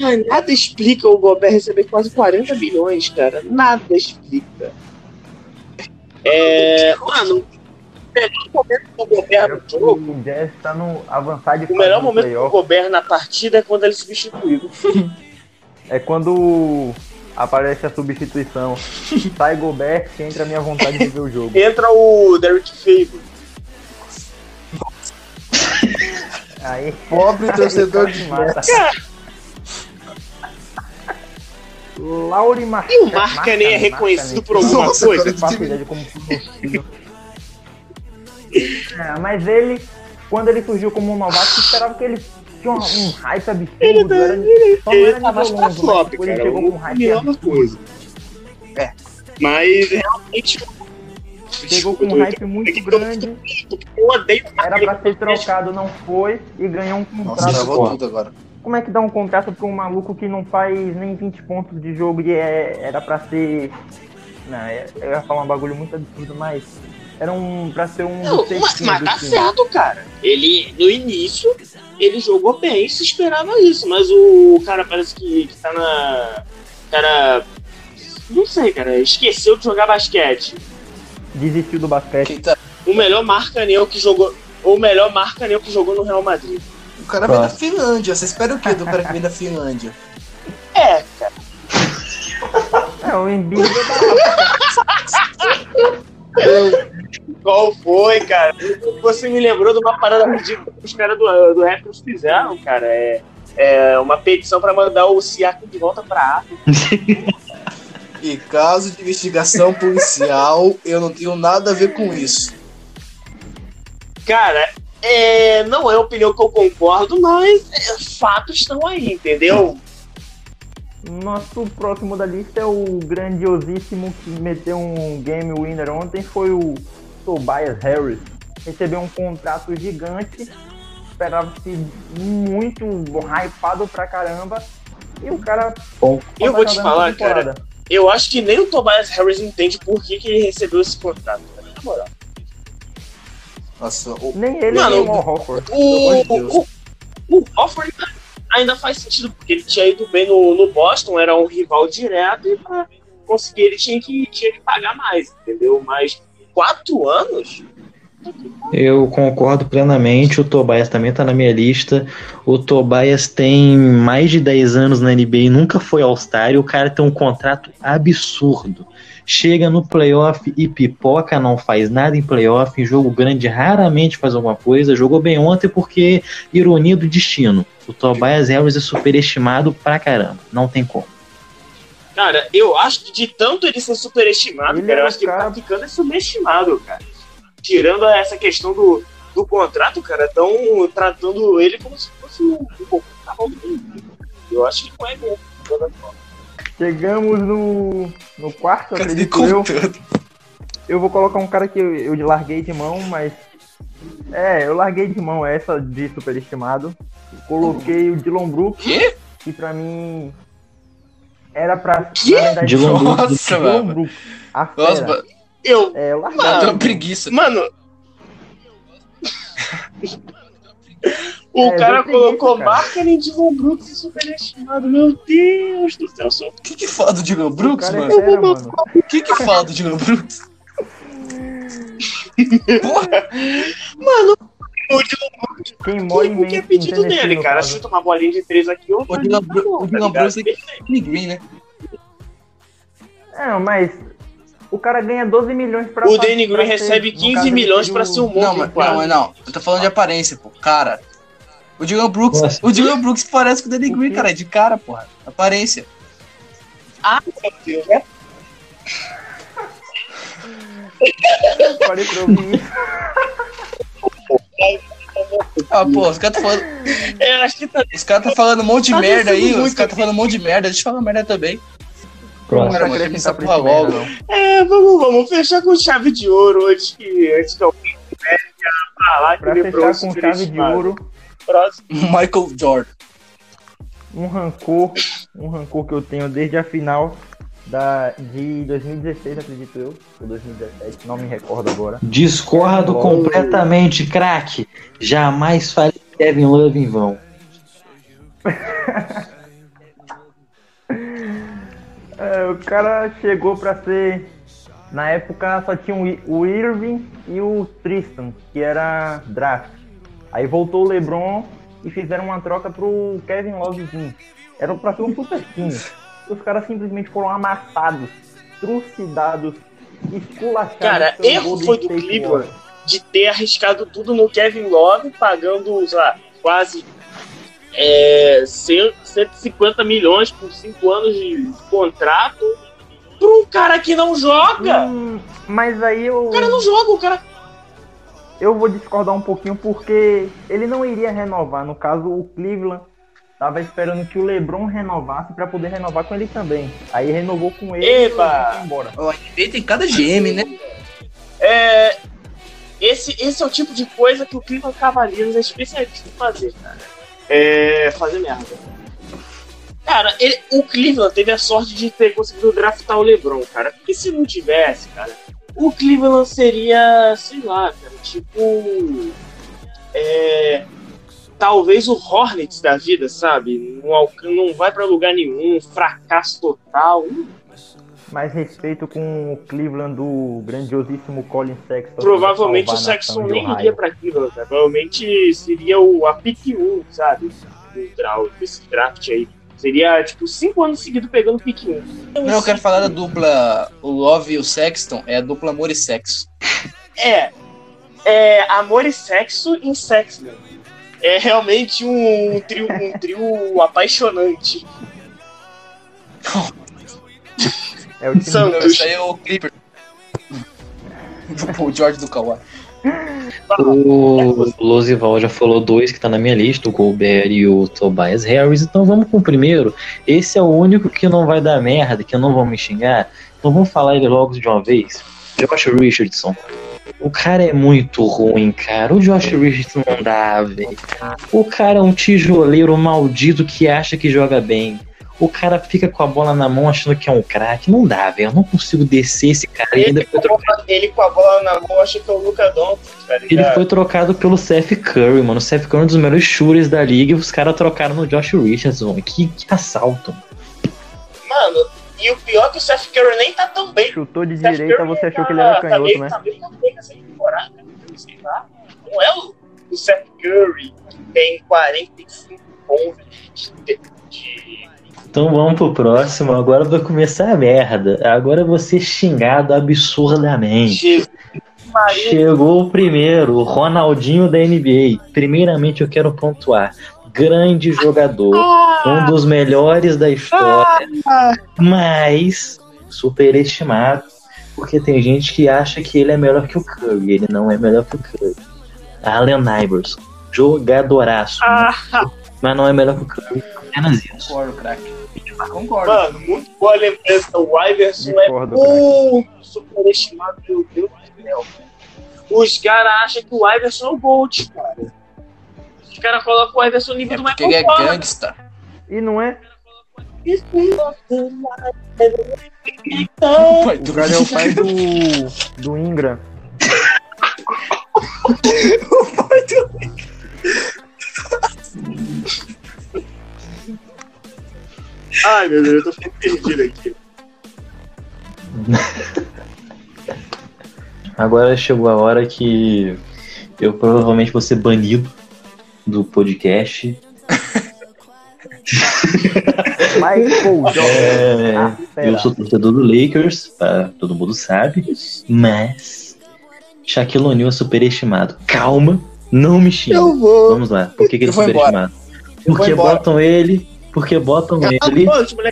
Mano, nada explica o Gobert receber quase 40 bilhões, cara. Nada explica. É. Mano, o melhor momento do Gobert no jogo. O Jazz tá no avançar de O melhor momento do. Gobert na partida é quando ele é substituído. É quando aparece a substituição. Sai Gobert, que entra a minha vontade de ver o jogo. Entra o Derrick Favors. Aí, Pobre torcedor de mata. Lauri Mar... E o Marcanen é reconhecido por alguma Nossa, coisa? como. É, mas ele, quando ele surgiu como um novato, esperava que ele tinha um, um hype absurdo. Ele tá- era, só não Ele era tá nível pra longo, flop, cara. ele chegou com um hype é absurdo. coisa. É. Mas realmente. Chegou com um hype muito grande, Eu odeio era pra ser trocado, não foi, e ganhou um Nossa, contrato. travou tudo agora. Como é que dá um contrato pra um maluco que não faz nem 20 pontos de jogo e é, era pra ser. Não, é- eu ia falar um bagulho muito absurdo, mas era um pra ser um. Não, mas, mas tá certo, cara. Ele, no início, ele jogou bem, se esperava isso, mas o cara parece que, que tá na. Cara. Não sei, cara, esqueceu de jogar basquete. Desistiu do basquete. Tá... O melhor marca Neo que jogou. O melhor marca Neo que jogou no Real Madrid. O cara vem da Finlândia. Você espera o quê do cara que vem da Finlândia? É, cara. É, o Embiid é. Qual foi, cara? Você me lembrou de uma parada ridícula que os caras do, do Raptors fizeram, cara. É, é uma petição pra mandar o Siakam de volta pra África. E caso de investigação policial, eu não tenho nada a ver com isso. Cara, é, não é a opinião que eu concordo, mas é, fatos estão aí, entendeu? Nosso próximo da lista é o grandiosíssimo que meteu um game winner ontem, foi o Tobias Harris. Recebeu um contrato gigante, esperava-se muito hypado pra caramba, e o cara. Bom. só Eu tá vou te falar, temporada. Eu acho que nem o Tobias Harris entende por que, que ele recebeu esse contrato. cara, Na moral. Nossa, o... Nem ele, Mano, nem o Al Horford. O, Deus. o, o Hofford ainda faz sentido, porque ele tinha ido bem no, no Boston, era um rival direto, e pra conseguir ele tinha que, tinha que pagar mais, entendeu? Mas quatro anos? Eu concordo plenamente. O Tobias também tá na minha lista. O Tobias tem mais de 10 anos na NBA e nunca foi All-Star. E o cara tem um contrato absurdo. Chega no playoff e pipoca, não faz nada em playoff. Em jogo grande, raramente faz alguma coisa. Jogou bem ontem porque, ironia do destino, o Tobias Harris é superestimado pra caramba. Não tem como. Cara, eu acho que de tanto ele ser superestimado, Ele cara, é eu um acho que ele cara- tá ficando é subestimado, cara. Tirando essa questão do, do contrato, cara, estão tratando ele como se fosse um, pouco cavalo do mundo. Eu acho que não é mesmo. Chegamos no, no quarto, Cara, acredito eu. eu vou colocar um cara que eu, eu larguei de mão, mas. É, eu larguei de mão essa de superestimado. Coloquei o Dylan Brooks, Quê? que pra mim era pra. Verdade, Dylan Brooks. Nossa, Dylan mano. A Nossa, fera. mano. Eu, É, eu até uma preguiça. mano. O É, cara preguiça, colocou cara. Marketing de Von Brooks e superestimado. Meu Deus do céu, sou O que que fala do Dylan Brooks, cara é mano? fera, mano. O que que fala do Dylan Brooks? Porra, Mano, o Dylan Brooks, Quem mora em o que é pedido dele, cara? caso. Chuta uma bolinha de três aqui, ou O Dylan Bru- o Dylan Brooks é Danny Green, né? É, mas o cara ganha 12 milhões pra O Danny Green recebe no 15 caso, ele milhões pra ser um Não, monstro não, mas não. Eu tô falando de aparência, pô. Cara. O Dylan Brooks, Nossa. o Dylan Brooks parece com o Danny Green, cara. É de cara, porra. Aparência. Meu Deus, é Parei pra ouvir. Ah, pô, os caras tá falando. É, acho que tá. Os caras tá falando um monte de Tá merda aí, os caras tá falando um monte de merda, deixa eu falar merda também. Próximo. Cara, pra esse porra merda, logo. É, vamos, vamos fechar com chave de ouro antes que, antes que alguém comece a falar que Pra lembrou fechar com chave de ouro, Próximo. Michael Jordan. um rancor, um rancor que eu tenho desde a final da, de 2016, acredito eu, ou 2017, não me recordo agora. Discordo completamente, craque. Jamais falei Kevin Love em vão. É, o cara chegou pra ser. Na época só tinha o Irving e o Tristan, que era draft. Aí voltou o LeBron e fizeram uma troca pro Kevin Love vir. Era pra ser um super time. Os caras simplesmente foram amassados, trucidados, esculachados. Cara, erro foi do Cleveland. De ter arriscado tudo no Kevin Love, pagando, sei lá, quase é, 100 150 milhões por 5 anos de contrato pra um cara que não joga. Hum, mas aí eu. O cara não joga, o cara. Eu vou discordar um pouquinho porque ele não iria renovar. No caso, o Cleveland tava esperando que o LeBron renovasse para poder renovar com ele também. Aí renovou com ele e o Eba! LeBron foi embora. Ó, NBA tem cada GM, né? É, esse, esse é o tipo de coisa que o Cleveland Cavaliers é especialista em fazer, cara. É fazer merda. Cara, ele- o Cleveland teve a sorte de ter conseguido draftar o LeBron, cara. Porque se não tivesse, cara, o Cleveland seria, sei lá, cara, tipo. É, talvez o Hornets da vida, sabe? Não, alcan- não vai pra lugar nenhum, fracasso total. Mais respeito com o Cleveland do grandiosíssimo Colin Sexton. Provavelmente o Sexton nem iria pra Cleveland, cara. Provavelmente seria o, a pick 1, sabe? Do draft, desse draft aí. Seria, tipo, 5 anos seguidos pegando pick 1. Não, eu quero falar da dupla o Love e o Sexton, é a dupla amor e sexo. É. É amor e sexo em sexo. né? É realmente um trio, um trio apaixonante. É o time Não, isso aí é o Clipper. o George do Kawhi. O Losival já falou dois que tá na minha lista, o Gobert e o Tobias Harris, então vamos com o primeiro. Esse é o único que não vai dar merda, que não vão me xingar. Então vamos falar ele logo de uma vez. Josh Richardson. O cara é muito ruim, cara. O Josh Richardson não dá, velho. O cara é um tijoleiro maldito que acha que joga bem. O cara fica com a bola na mão achando que é um craque. Não dá, velho. Eu não consigo descer esse cara. E ainda Ele, foi trocado ele com a bola na mão, acha que é o Luca Doncic, tá ele foi trocado pelo Seth Curry, mano. O Seth Curry é um dos melhores shooters da liga e os caras trocaram no Josh Richardson. Que, que assalto. Mano, e o pior é que o Seth Curry nem tá tão bem. chutou de Seth direita, Curry você achou tá- que ele era tá canhoto, meio- né? Tá meio capenga essa temporada, né? sei lá. Não é o, o Seth Curry que tem 45 pontos de, de Então vamos pro próximo. Agora vai começar a merda. Agora eu vou ser xingado absurdamente. Chegou o primeiro, o Ronaldinho da NBA. Primeiramente eu quero pontuar. Grande jogador. Um dos melhores da história. Mas superestimado. Porque tem gente que acha que ele é melhor que o Curry. Ele não é melhor que o Curry. Allen Iverson. Jogadoraço. Ah, Mas não é melhor que o Curry. Apenas isso. Concordo, craque. Concordo. Mano, muito boa lembrança. O Iverson Discordo, é muito superestimado, meu Deus do céu. Os caras acham que o Iverson é o Gold, cara. Os caras colocam o Iverson no nível É do porque Michael ele é gangsta. E não é? Pai O do- cara é o pai do, do Ingram. Ai, meu Deus, eu tô ficando perdido aqui. Agora chegou a hora que eu provavelmente vou ser banido do podcast. Michael Jordan. É, Ah, eu sou torcedor do Lakers, tá? todo mundo sabe, mas Shaquille O'Neal é superestimado. Calma, não me xingue. Eu vou. Vamos lá, por que, que ele é superestimado? Porque botam ele, porque botam ele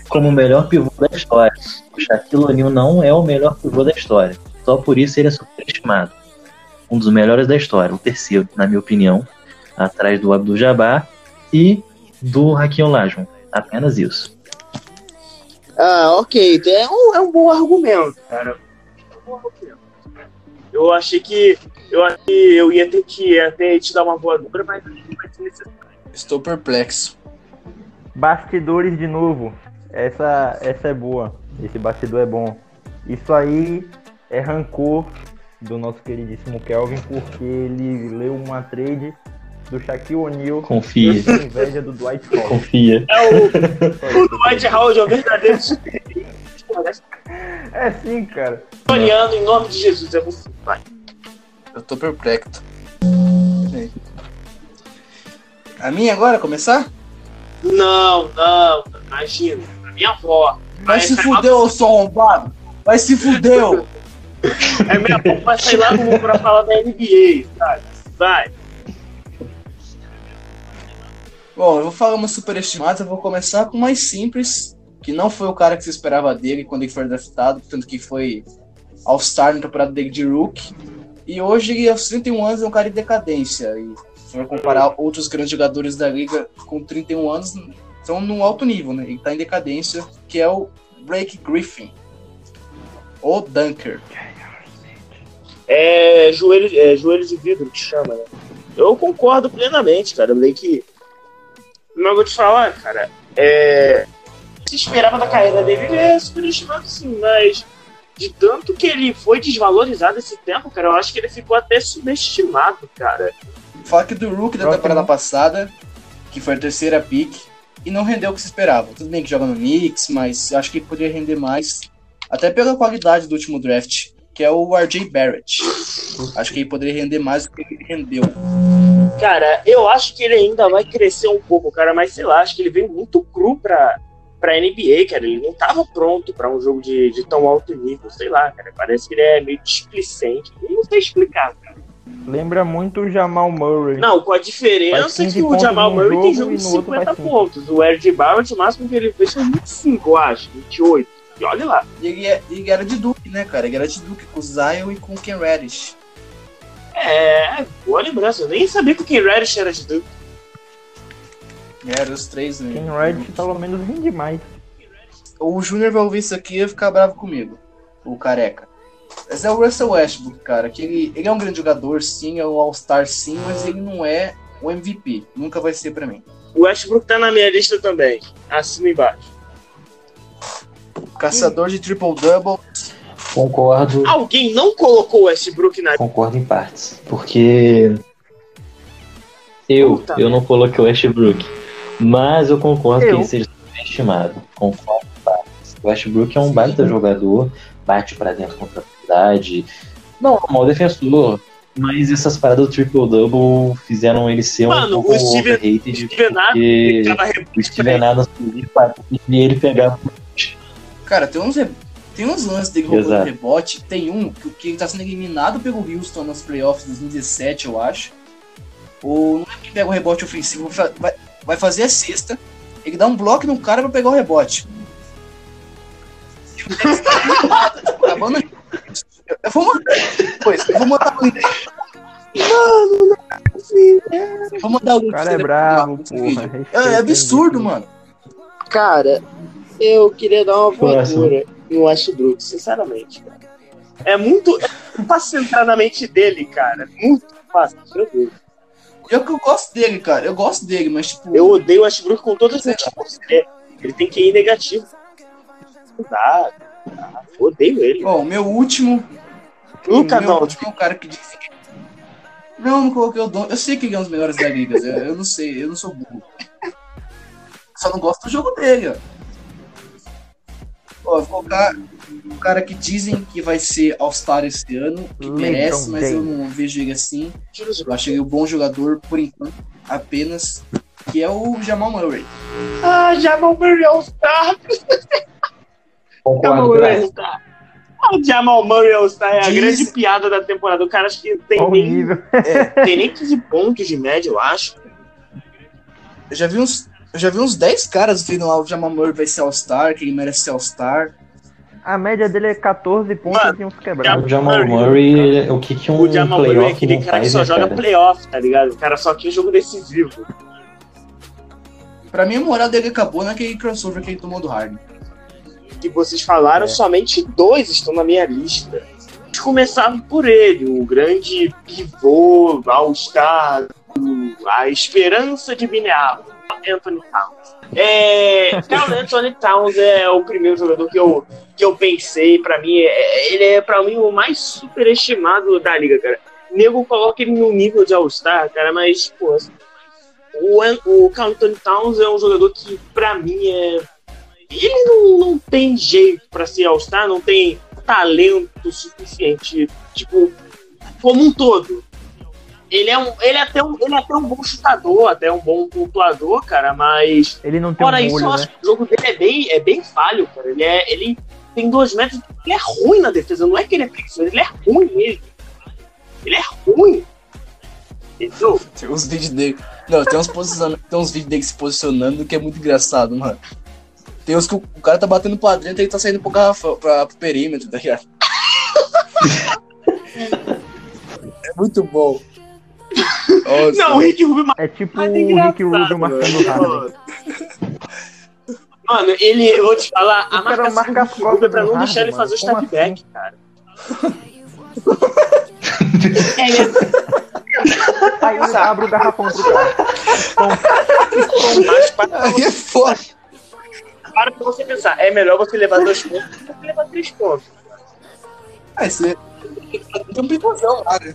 como o melhor pivô da história. O Shaquille O'Neal não é o melhor pivô da história. Só por isso ele é superestimado. Um dos melhores da história, o terceiro, na minha opinião, atrás do Abdul Jabbar e do Hakim Olajuwon. Apenas isso. Ah, ok. É um, é um bom argumento, cara. É um bom argumento. Eu achei que. Eu achei que eu ia ter que até te dar uma voadora, mas não vai ser necessário. Estou perplexo. Bastidores de novo. Essa, essa é boa. Esse bastidor é bom. Isso aí é rancor do nosso queridíssimo Kelvin, porque ele leu uma trade do Shaquille O'Neal Confia, inveja do Dwight Howard. confia. É o, o. Dwight Howard é o verdadeiro super É sim, cara. Vitoriano, em nome de Jesus, é você, vai. Eu tô perplexo. A minha agora, começar? Não, não, imagina. A minha avó. Vai se sair fuder, ô seu arrombado! Vai se lá- É minha avó vai sair lá no pra falar da NBA, sabe? Vai. Bom, eu vou falar uma superestimada, eu vou começar com o mais simples, que não foi o cara que se esperava dele quando ele foi draftado, tanto que foi All-Star na temporada dele de Rook. E hoje, aos 31 anos, é um cara em decadência. E se for comparar outros grandes jogadores da liga com 31 anos, estão num alto nível, né? Ele tá em decadência, que é o Blake Griffin. O Dunker. É joelho, é joelho de vidro que chama, né? Eu concordo plenamente, cara. Eu que. Mas eu vou te falar, cara. É. Se esperava da carreira dele, ele é superestimado sim, mas de tanto que ele foi desvalorizado esse tempo, cara, eu acho que ele ficou até subestimado, cara. Fala que do Rook da temporada passada, que foi a terceira pick, e não rendeu o que se esperava. Tudo bem que joga no Knicks, mas eu acho que poderia render mais, até pela qualidade do último draft, que é o RJ Barrett. Acho que ele poderia render mais do que ele rendeu. Cara, eu acho que ele ainda vai crescer um pouco, cara, mas sei lá, acho que ele veio muito cru pra, pra NBA, cara. Ele não tava pronto pra um jogo de, de tão alto nível, sei lá, cara. Parece que ele é meio displicente. Eu não sei explicar, cara. Lembra muito o Jamal Murray. Não, com a diferença Faz 15 que o Jamal Murray tem jogo jogo e de no outro 50 faz cinco. pontos. O RJ Barrett, o máximo que ele fez foi 25, eu acho, 28. E olha lá. E ele, é- ele era de Duke, né, cara? Ele era de Duke com o Zion e com o Ken Reddish. É, boa lembrança. Eu nem sabia que o Ken Reddish era de Duke. Eram os três, né? Ken Reddish pelo menos rende mais. O Júnior vai ouvir isso aqui e vai ficar bravo comigo. O careca. Mas é o Russell Westbrook, cara. Que ele, ele é um grande jogador, sim, é um All-Star, sim, mas ele não é o MVP. Nunca vai ser pra mim. O Westbrook tá na minha lista também. Acima e embaixo. Caçador de triple-double. Concordo, Alguém não colocou o Westbrook na concordo em partes. Porque eu, Puta eu não coloquei o Westbrook. Mas eu concordo que Eu. ele seja estimado. Concordo em partes. O Westbrook é um baita jogador, bate pra dentro com tranquilidade. Não é um mau defensor. Mas essas paradas do triple-double fizeram ele ser Mano, um pouco o Steven- overrated. O Steven Adams e ele pegava Cara, tem uns, tem uns lances dele roubando Exato. rebote. Tem um que, que ele tá sendo eliminado pelo Houston nas playoffs de 2017, eu acho. Ou não é que pega o rebote ofensivo, vai, vai- fazer a cesta. Ele dá um bloco no cara pra pegar o rebote. Acabando. Eu- Eu vou mandar depois. Eu vou mandar o link. Eu vou mandar o link. O cara é bravo, porra. É, é absurdo, mano. Cara, eu queria dar uma Próximo. voadora no Westbrook, sinceramente, cara. É muito. É fácil entrar na mente dele, cara. Muito fácil, meu Deus. Eu que eu gosto dele, cara. Eu gosto dele, mas tipo. Eu odeio o Westbrook com todas as forças. Ele, é- ele tem que ir negativo. Dá. Eu odeio ele. Bom, meu último. Luca o meu Doncic. último é o cara que disse que. Não, não coloquei o Don. Eu sei que ele é um dos melhores da liga. Eu, eu não sei, eu não sou burro. Só não gosto do jogo dele, ó. Ó, vou colocar o cara que dizem que vai ser All-Star esse ano, que merece, mas eu não vejo ele assim. Eu acho ele um bom jogador, por enquanto, apenas. Que é o Jamal Murray. Ah, Jamal Murray All-Star. Jamal Concordo, Murray. All-Star. Ah, o Jamal Murray All-Star é a Diz- grande piada da temporada. O cara acho que tem o nem, nível? tem nem 15 pontos de média, eu acho. Eu já vi uns. Eu já vi uns 10 caras dizendo lá o Jamal Murray vai ser All-Star, que ele merece ser All-Star. A média dele é 14 pontos Mano, e uns quebrados. O Jamal Murray, o que, que um O Jamal Murray é aquele cara que só né, joga cara? playoff, tá ligado? O cara só quer jogo decisivo. Pra mim, a moral dele acabou naquele crossover que ele tomou do Harden. que vocês falaram, É. somente dois estão na minha lista. Vamos começar por ele, o grande pivô, all-star, a esperança de Minneapolis, Anthony Towns. É, cara, Anthony Towns é o primeiro jogador que eu, que eu pensei, pra mim, é- ele é pra mim o mais superestimado da liga, cara. O nego coloca ele no nível de All-Star, cara, mas, pô, o, o Anthony Towns é um jogador que, pra mim, é ele não, não tem jeito pra ser All-Star, não tem talento suficiente, tipo, como um todo. Ele é, um, ele, é até um, ele é até um bom chutador, até um bom pontuador, cara, mas Ele não tem fora um isso, eu molho, acho né? que o jogo dele é bem, é bem falho, cara. Ele, é, ele tem dois metros, ele é ruim na defesa, não é que ele é preguiçoso, ele é ruim mesmo. Ele é ruim. Entendeu? Tem uns vídeos dele. Não, tem uns, tem uns vídeos dele se posicionando que é muito engraçado, mano. Tem uns que o o cara tá batendo pra dentro e ele tá saindo pro, garrafão, pra, pro perímetro, tá ligado? é muito bom. Nossa, Não, o Rick Rubio É tipo Mas o é Rick Rubio marcando o Harden. Mano, ele, eu vou te falar, a O cara marcação marca do Rick Rubio é pra não deixar ele fazer o step Como back, cara. é, é Aí ele abre o garrafão pro cara. mas para, Aí é foda. para pra você pensar, é melhor você levar dois pontos do que você levar três pontos. Aí você tem um picôzão lá, né?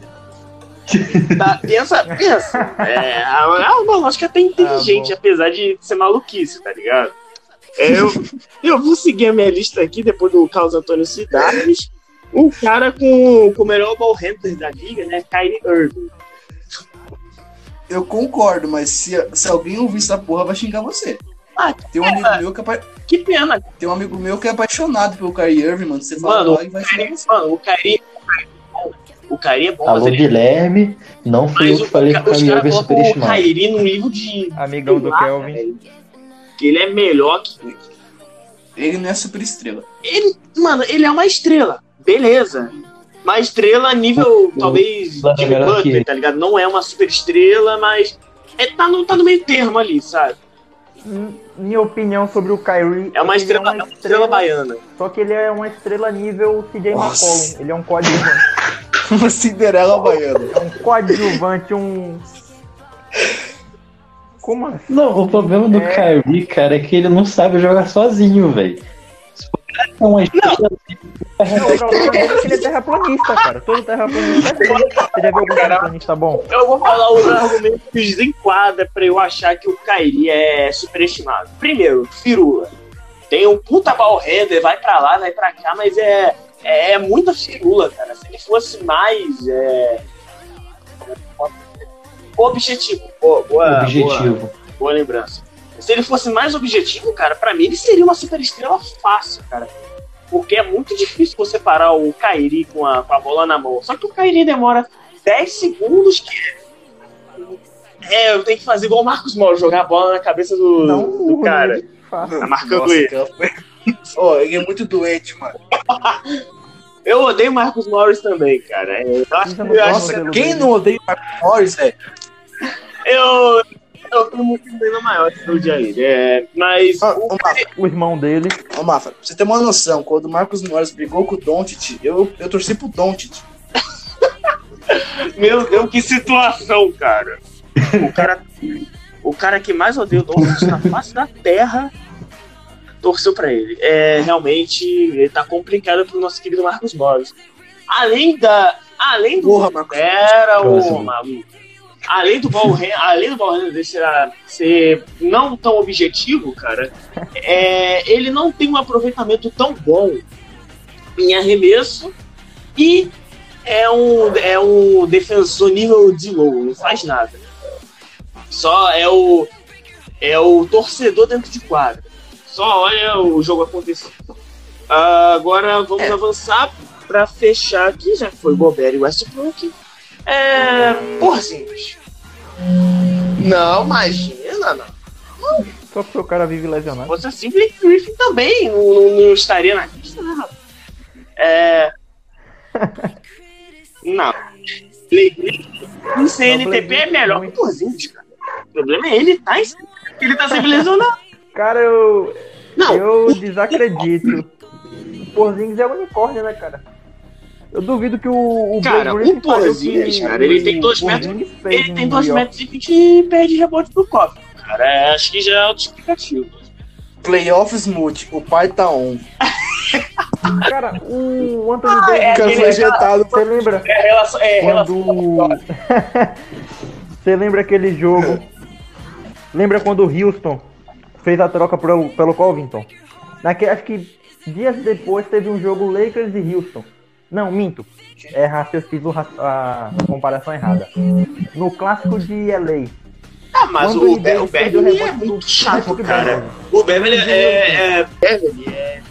Tá? Pensa, pensa. É, é uma lógica até inteligente, Ah, apesar de ser maluquice, tá ligado? É, eu, eu vou seguir a minha lista aqui depois do Carlos Antônio Cidades. O cara com, com o melhor ball handler da liga, né? Kyrie Irving. Eu concordo, mas se, se alguém ouvir essa porra, vai xingar você. Ah, Tem um amigo meu que é, apa- Que pena, tem um amigo meu que é apaixonado pelo Kyrie Irving, mano. Você Mano, e vai xingar mano, o Kyrie. O Kyrie é bom, mas Alô, ele Guilherme. Não fui eu Mas que o, falei que o os Kyrie caras Irving é colocam o. Kyrie num livro de. Amigão do lá, Kelvin. velho, ele é melhor que. Ele não é super estrela. Ele, mano, ele é uma estrela. Beleza. Uma estrela nível, talvez, Mas é que Butler, tá ligado? Não é uma super estrela, mas. É, tá, no, tá no meio termo ali, sabe? M- Minha opinião sobre o Kyrie É uma estrela, é uma estrela baiana. Só que ele é uma estrela nível CJ. McCollum. Ele é um coadjuvante. Uma Cinderela baiana. É um coadjuvante, um. Como assim? Não, o problema do É. Kyrie, cara, é que ele não sabe jogar sozinho, velho. É uma estrela, Não, o problema dele é que ele é terraplanista, cara. Todo terraplanista é assim. Você já viu algum terraplanista bom? Eu vou falar os argumentos que desenquadra pra eu achar que o Kairi é superestimado. Primeiro, firula. Tem um puta ball handler, vai pra lá, vai pra cá, mas é, é, é muita firula, cara. Se ele fosse mais. É... Objetivo. Boa, boa, Boa, objetivo. boa lembrança. Se ele fosse mais objetivo, cara, pra mim ele seria uma superestrela fácil, cara. Porque é muito difícil você parar o Kairi com a, com a bola na mão. Só que o Kairi demora 10 segundos que. É, eu tenho que fazer igual o Marcos Moro, jogar a bola na cabeça do, do cara. ele faz. Tá marcando Nossa, ele. Ó, ele é muito doente, mano. Eu odeio o Marcos Morris também, cara. Eu acho, Isso eu acho-. Nossa, quem não odeia o Marcos Morris, velho? eu, eu tenho motivo ainda maior de odiar ele. É, mas. Ó, o- Mafra, O irmão dele. ô, Mafra, pra você ter uma noção, quando o Marcos Morris brigou com o Doncic, eu, eu torci pro Doncic. Meu Deus, que situação, cara. O cara, o cara que mais odeia o Doncic na face da terra torceu pra ele. É, realmente, ele tá complicado pro nosso querido Marcos Morris. Além da. Além do. Porra, Marcos. Era o maluco. Além do hand- além do dele ser, ser não tão objetivo, cara, é, ele não tem um aproveitamento tão bom em arremesso e é um, é um defensor nível de low, não faz nada. Só é o é o torcedor dentro de quadra. Só olha o jogo acontecer. Ah, agora vamos avançar para fechar aqui, já que foi Gobert e Westbrook. É, Porzingis. Não, imagina, não. Só porque o cara vive lesionado. fosse assim, Blake Griffin também não, não- não estaria na lista, né, rapaz? É. Não. Blake Griffin em CNTP é melhor que o Porzingis, cara. O problema é ele tá em ele tá sempre lesionado. Cara, eu, Não, eu desacredito. O Porzingis é unicórnio, né, cara? Eu duvido que o, o Cara, o Porzingis, cara, ele tem o dois metros- Porzingis fez ele em tem New 2 York. metros e 20 e perde rebote pro copo. Cara, é, acho que já é autoexplicativo. Playoffs Smooth, o pai tá on. Cara, o Anthony Ah, Davis... é O cara foi ejetado. Você lembra? É relação. É relação. Quando... Você lembra aquele jogo? Lembra quando o Houston fez a troca pelo, pelo Covington? Naque, acho que dias depois teve um jogo Lakers e Houston. Não, minto. É, eu fiz a comparação errada. No clássico de LA. Ah, mas Quando o, Be o Beverly é rebote muito do- chato, do cara. Beverly. O Beverly é. é Beverly é,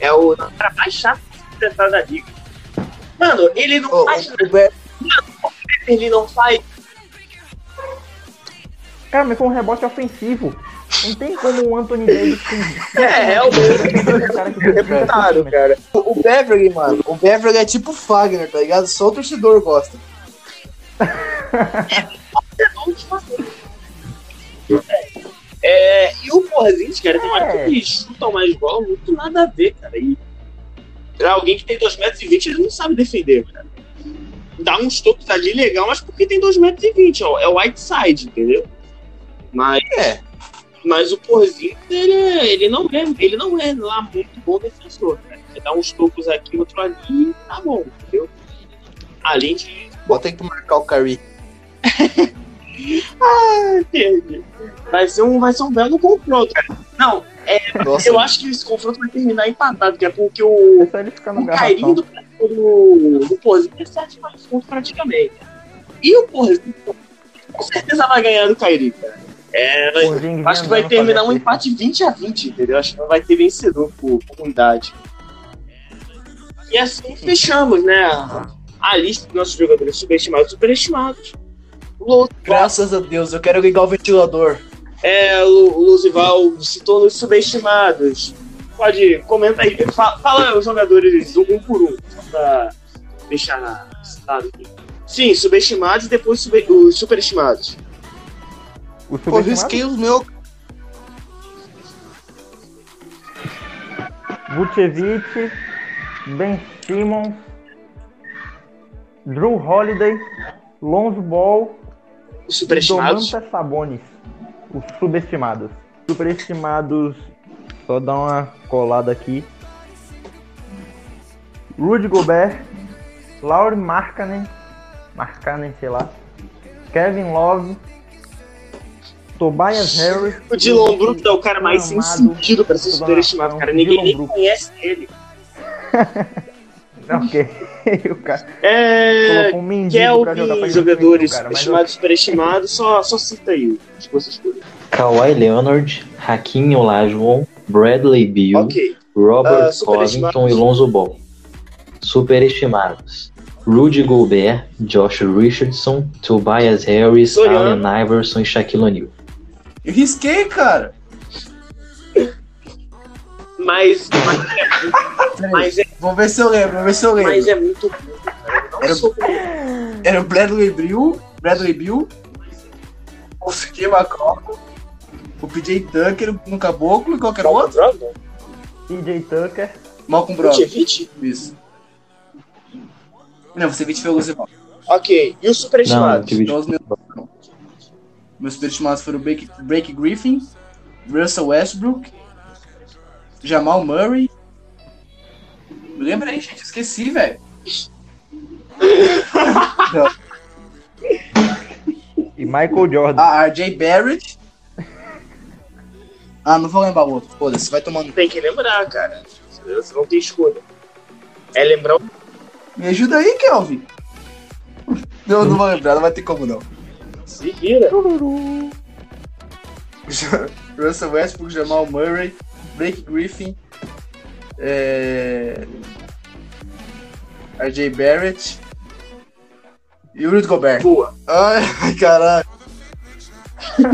é o cara mais chato de se enfrentar da liga. Mano, ele não Ô, faz o nada. Be- Ele não faz. Cara, mas foi um rebote ofensivo. Não tem como o Anthony Davis. com- É, é o cara que tem 30 Reputado, centímetros. cara. O o Beverly, mano, o Beverly é tipo Fagner, tá ligado? Só o torcedor gosta. É, e o Porzingis, cara, tem hora É. que eles chutam mais bola, muito nada a ver, cara. E pra alguém que tem 2,20 metros, ele não sabe defender, cara. Dá uns toques ali legal, mas porque tem 2,20 metros, ó, é o white side, entendeu? Mas, É. mas o Porzingis, ele, é- ele, não é, ele não é lá muito bom defensor, cara. Você dá uns tocos aqui, outro ali, e tá bom, entendeu? Além de Bota aí pra marcar o Curry. Entendi. Vai ser um, vai ser um belo confronto, cara. Não, Nossa, eu acho que esse confronto vai terminar empatado, que é porque o, É o garrafão. do, do, do é sete mais pontos praticamente. E o Porzingis com certeza vai ganhar do Kairinho, cara. É, acho que vai terminar um empate 20 a 20, entendeu? Acho que não vai ter vencedor por, por unidade. E assim fechamos, né? A lista dos nossos jogadores subestimados e superestimados. Graças a Deus, eu quero ligar o ventilador. É, o Luzival citou nos subestimados. Pode, comenta aí. Fa- Fala, os jogadores um, um por um, só pra deixar citado aqui. Sim, subestimados e depois sube- os superestimados. O Pô, subestimado? risquei os meus. Vucevic, Ben Simmons, Drew Holiday, Lonzo Ball Os superestimados. Domantas Sabonis. Os subestimados. Superestimados, só dar uma colada aqui. Rudy Gobert, Lauri Markkanen, Markkanen, sei lá, Kevin Love, Tobias Harris. O Dylan Brooks é o cara mais sem sentido pra ser superestimado, cara. Ninguém nem Brooks. conhece ele. Ok, o cara É. um pra Kelvin, ir jogadores cara, mas subestimados e superestimados, só, só cita aí os que vocês escolhem. Kawhi Leonard, Hakim Olajuwon, Bradley Beal, Ok. Robert superestimados. Covington e Lonzo Ball. Superestimados. Rudy Gobert, Josh Richardson, Tobias Harris. Allen Iverson e Shaquille O'Neal. Eu risquei, cara. Mas, mas, é, mas, é, Vamos ver se eu lembro, vamos ver se eu lembro. mas é muito bom, cara. Não Era- sou- Era o Bradley Bill, Bradley Bill, o CJ McCollum, o PJ Tucker no Caboclo e qualquer outro. Brogdon? TJ Tucker. Malcolm Brogdon. Isso. Não, você foi o Luzival. Ok. E o Não, superestimado? os meus, superestimados foram Blake, Blake Griffin, Russell Westbrook, Jamal Murray. Me lembra aí, gente. Esqueci, velho. E Michael Jordan. Ah, RJ Barrett. Ah, não vou lembrar o outro. Foda-se, vai tomando. Tem que lembrar, cara. Você não tem escolha. É lembrar o Me ajuda aí, Kelvin. Não, não vou lembrar, não vai ter como não. Se vira. Russell Westbrook, Jamal Murray, Blake Griffin, é... RJ Barrett e o Rudy Gobert. Boa. Ai, caralho. Ou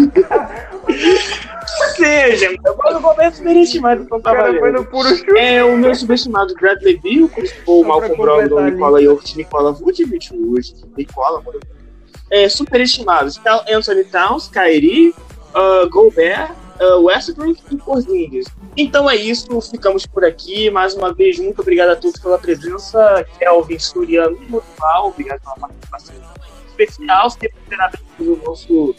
seja, eu vou ver superestimado então O tá cara foi no puro chute. É o meu subestimado Bradley Beal, o Só pra Malcolm ali. Nicola Jokic, Nicola Vucevic, o Nicola, mano. É, superestimados. Cal- Anthony Towns, Kyrie, uh, Gobert, uh, Westbrook e Porzingis. Então é isso, ficamos por aqui. Mais uma vez, muito obrigado a todos pela presença. Kelvin, Suriano e Motival, obrigado pela participação especial. Sempre terá o nosso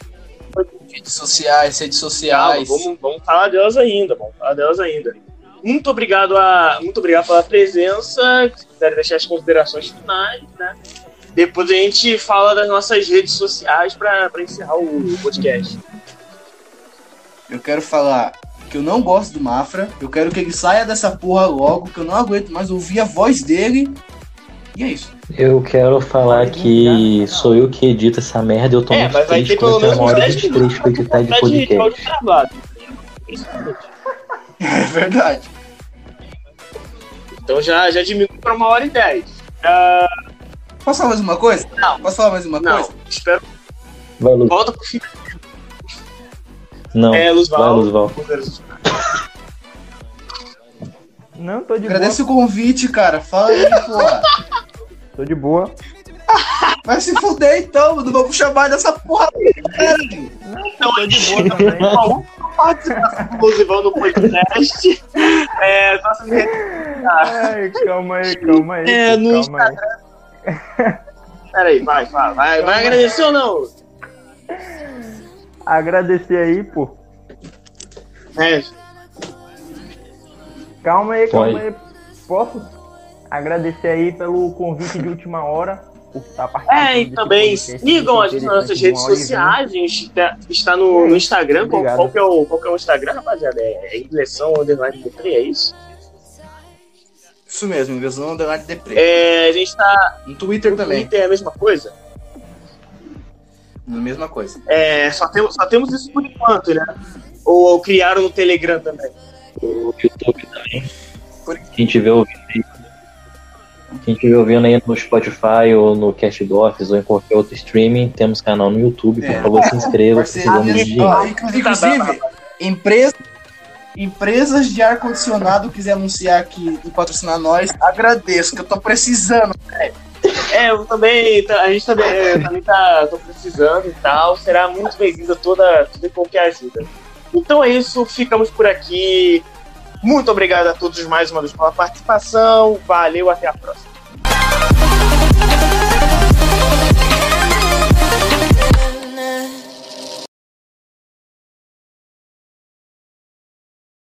Redes sociais, redes Calma, sociais. vamos, vamos falar delas ainda, vamos falar delas ainda. Muito obrigado, a, muito obrigado pela presença. Se quiserem deixar as considerações finais, né? Depois a gente fala das nossas redes sociais para encerrar o podcast. Eu quero falar que eu não gosto do Mafra. Eu quero que ele saia dessa porra logo, que eu não aguento mais ouvir a voz dele. E é isso. Eu quero falar que sou eu que edito essa merda eu tô É, muito triste menos uma hora uns 10 de três pra editar de podcast. É verdade. Então já, já diminui para uma hora e dez. Ah, Posso falar mais uma coisa? Não. Posso falar mais uma não, coisa? espero. Vai, Lu. Volta pro fim. Não, É, vai, Luzval. Luzval. Não, tô de Agradece o convite, cara. Fala aí, porra. boa. Tô de boa. Vai se fuder então, não vamos chamar dessa porra. Então, Tô de boa também. a participação do Luzivão no podcast. É, nossa Ai, calma aí, calma aí. É, no calma aí. Peraí, vai, vai, vai, vai agradecer ou não? Agradecer aí, pô. É, Calma aí, calma aí. Posso agradecer aí pelo convite de última hora. Por estar participando é e também sigam a gente nas nossas de redes sociais. A gente tá- está no, no Instagram. Qual, qual que é o, qual que é o Instagram, rapaziada? É, é inglesão underline D3, é isso? Isso mesmo, inversão underline deprê. É, a gente tá No Twitter no também, Twitter, é a mesma coisa. mesma coisa. É, só, temos, só temos isso por enquanto, né? Ou, ou criaram no Telegram também. O YouTube também. Quem tiver ouvindo aí. Quem estiver ouvindo aí no Spotify ou no Castbox ou em qualquer outro streaming, temos canal no YouTube. Por É. favor, se inscreva. Precisamos de Parceria, dinheiro. ó, inclu- inclusive, empresa, empresas de ar-condicionado quiser anunciar aqui e patrocinar nós, agradeço, que eu tô precisando. É, eu também, tá- a gente também, é, também tá tô precisando e tal. Será muito bem-vinda toda, toda e qualquer ajuda. Então é isso, ficamos por aqui. Muito obrigado a todos mais uma vez pela participação. Valeu, até a próxima.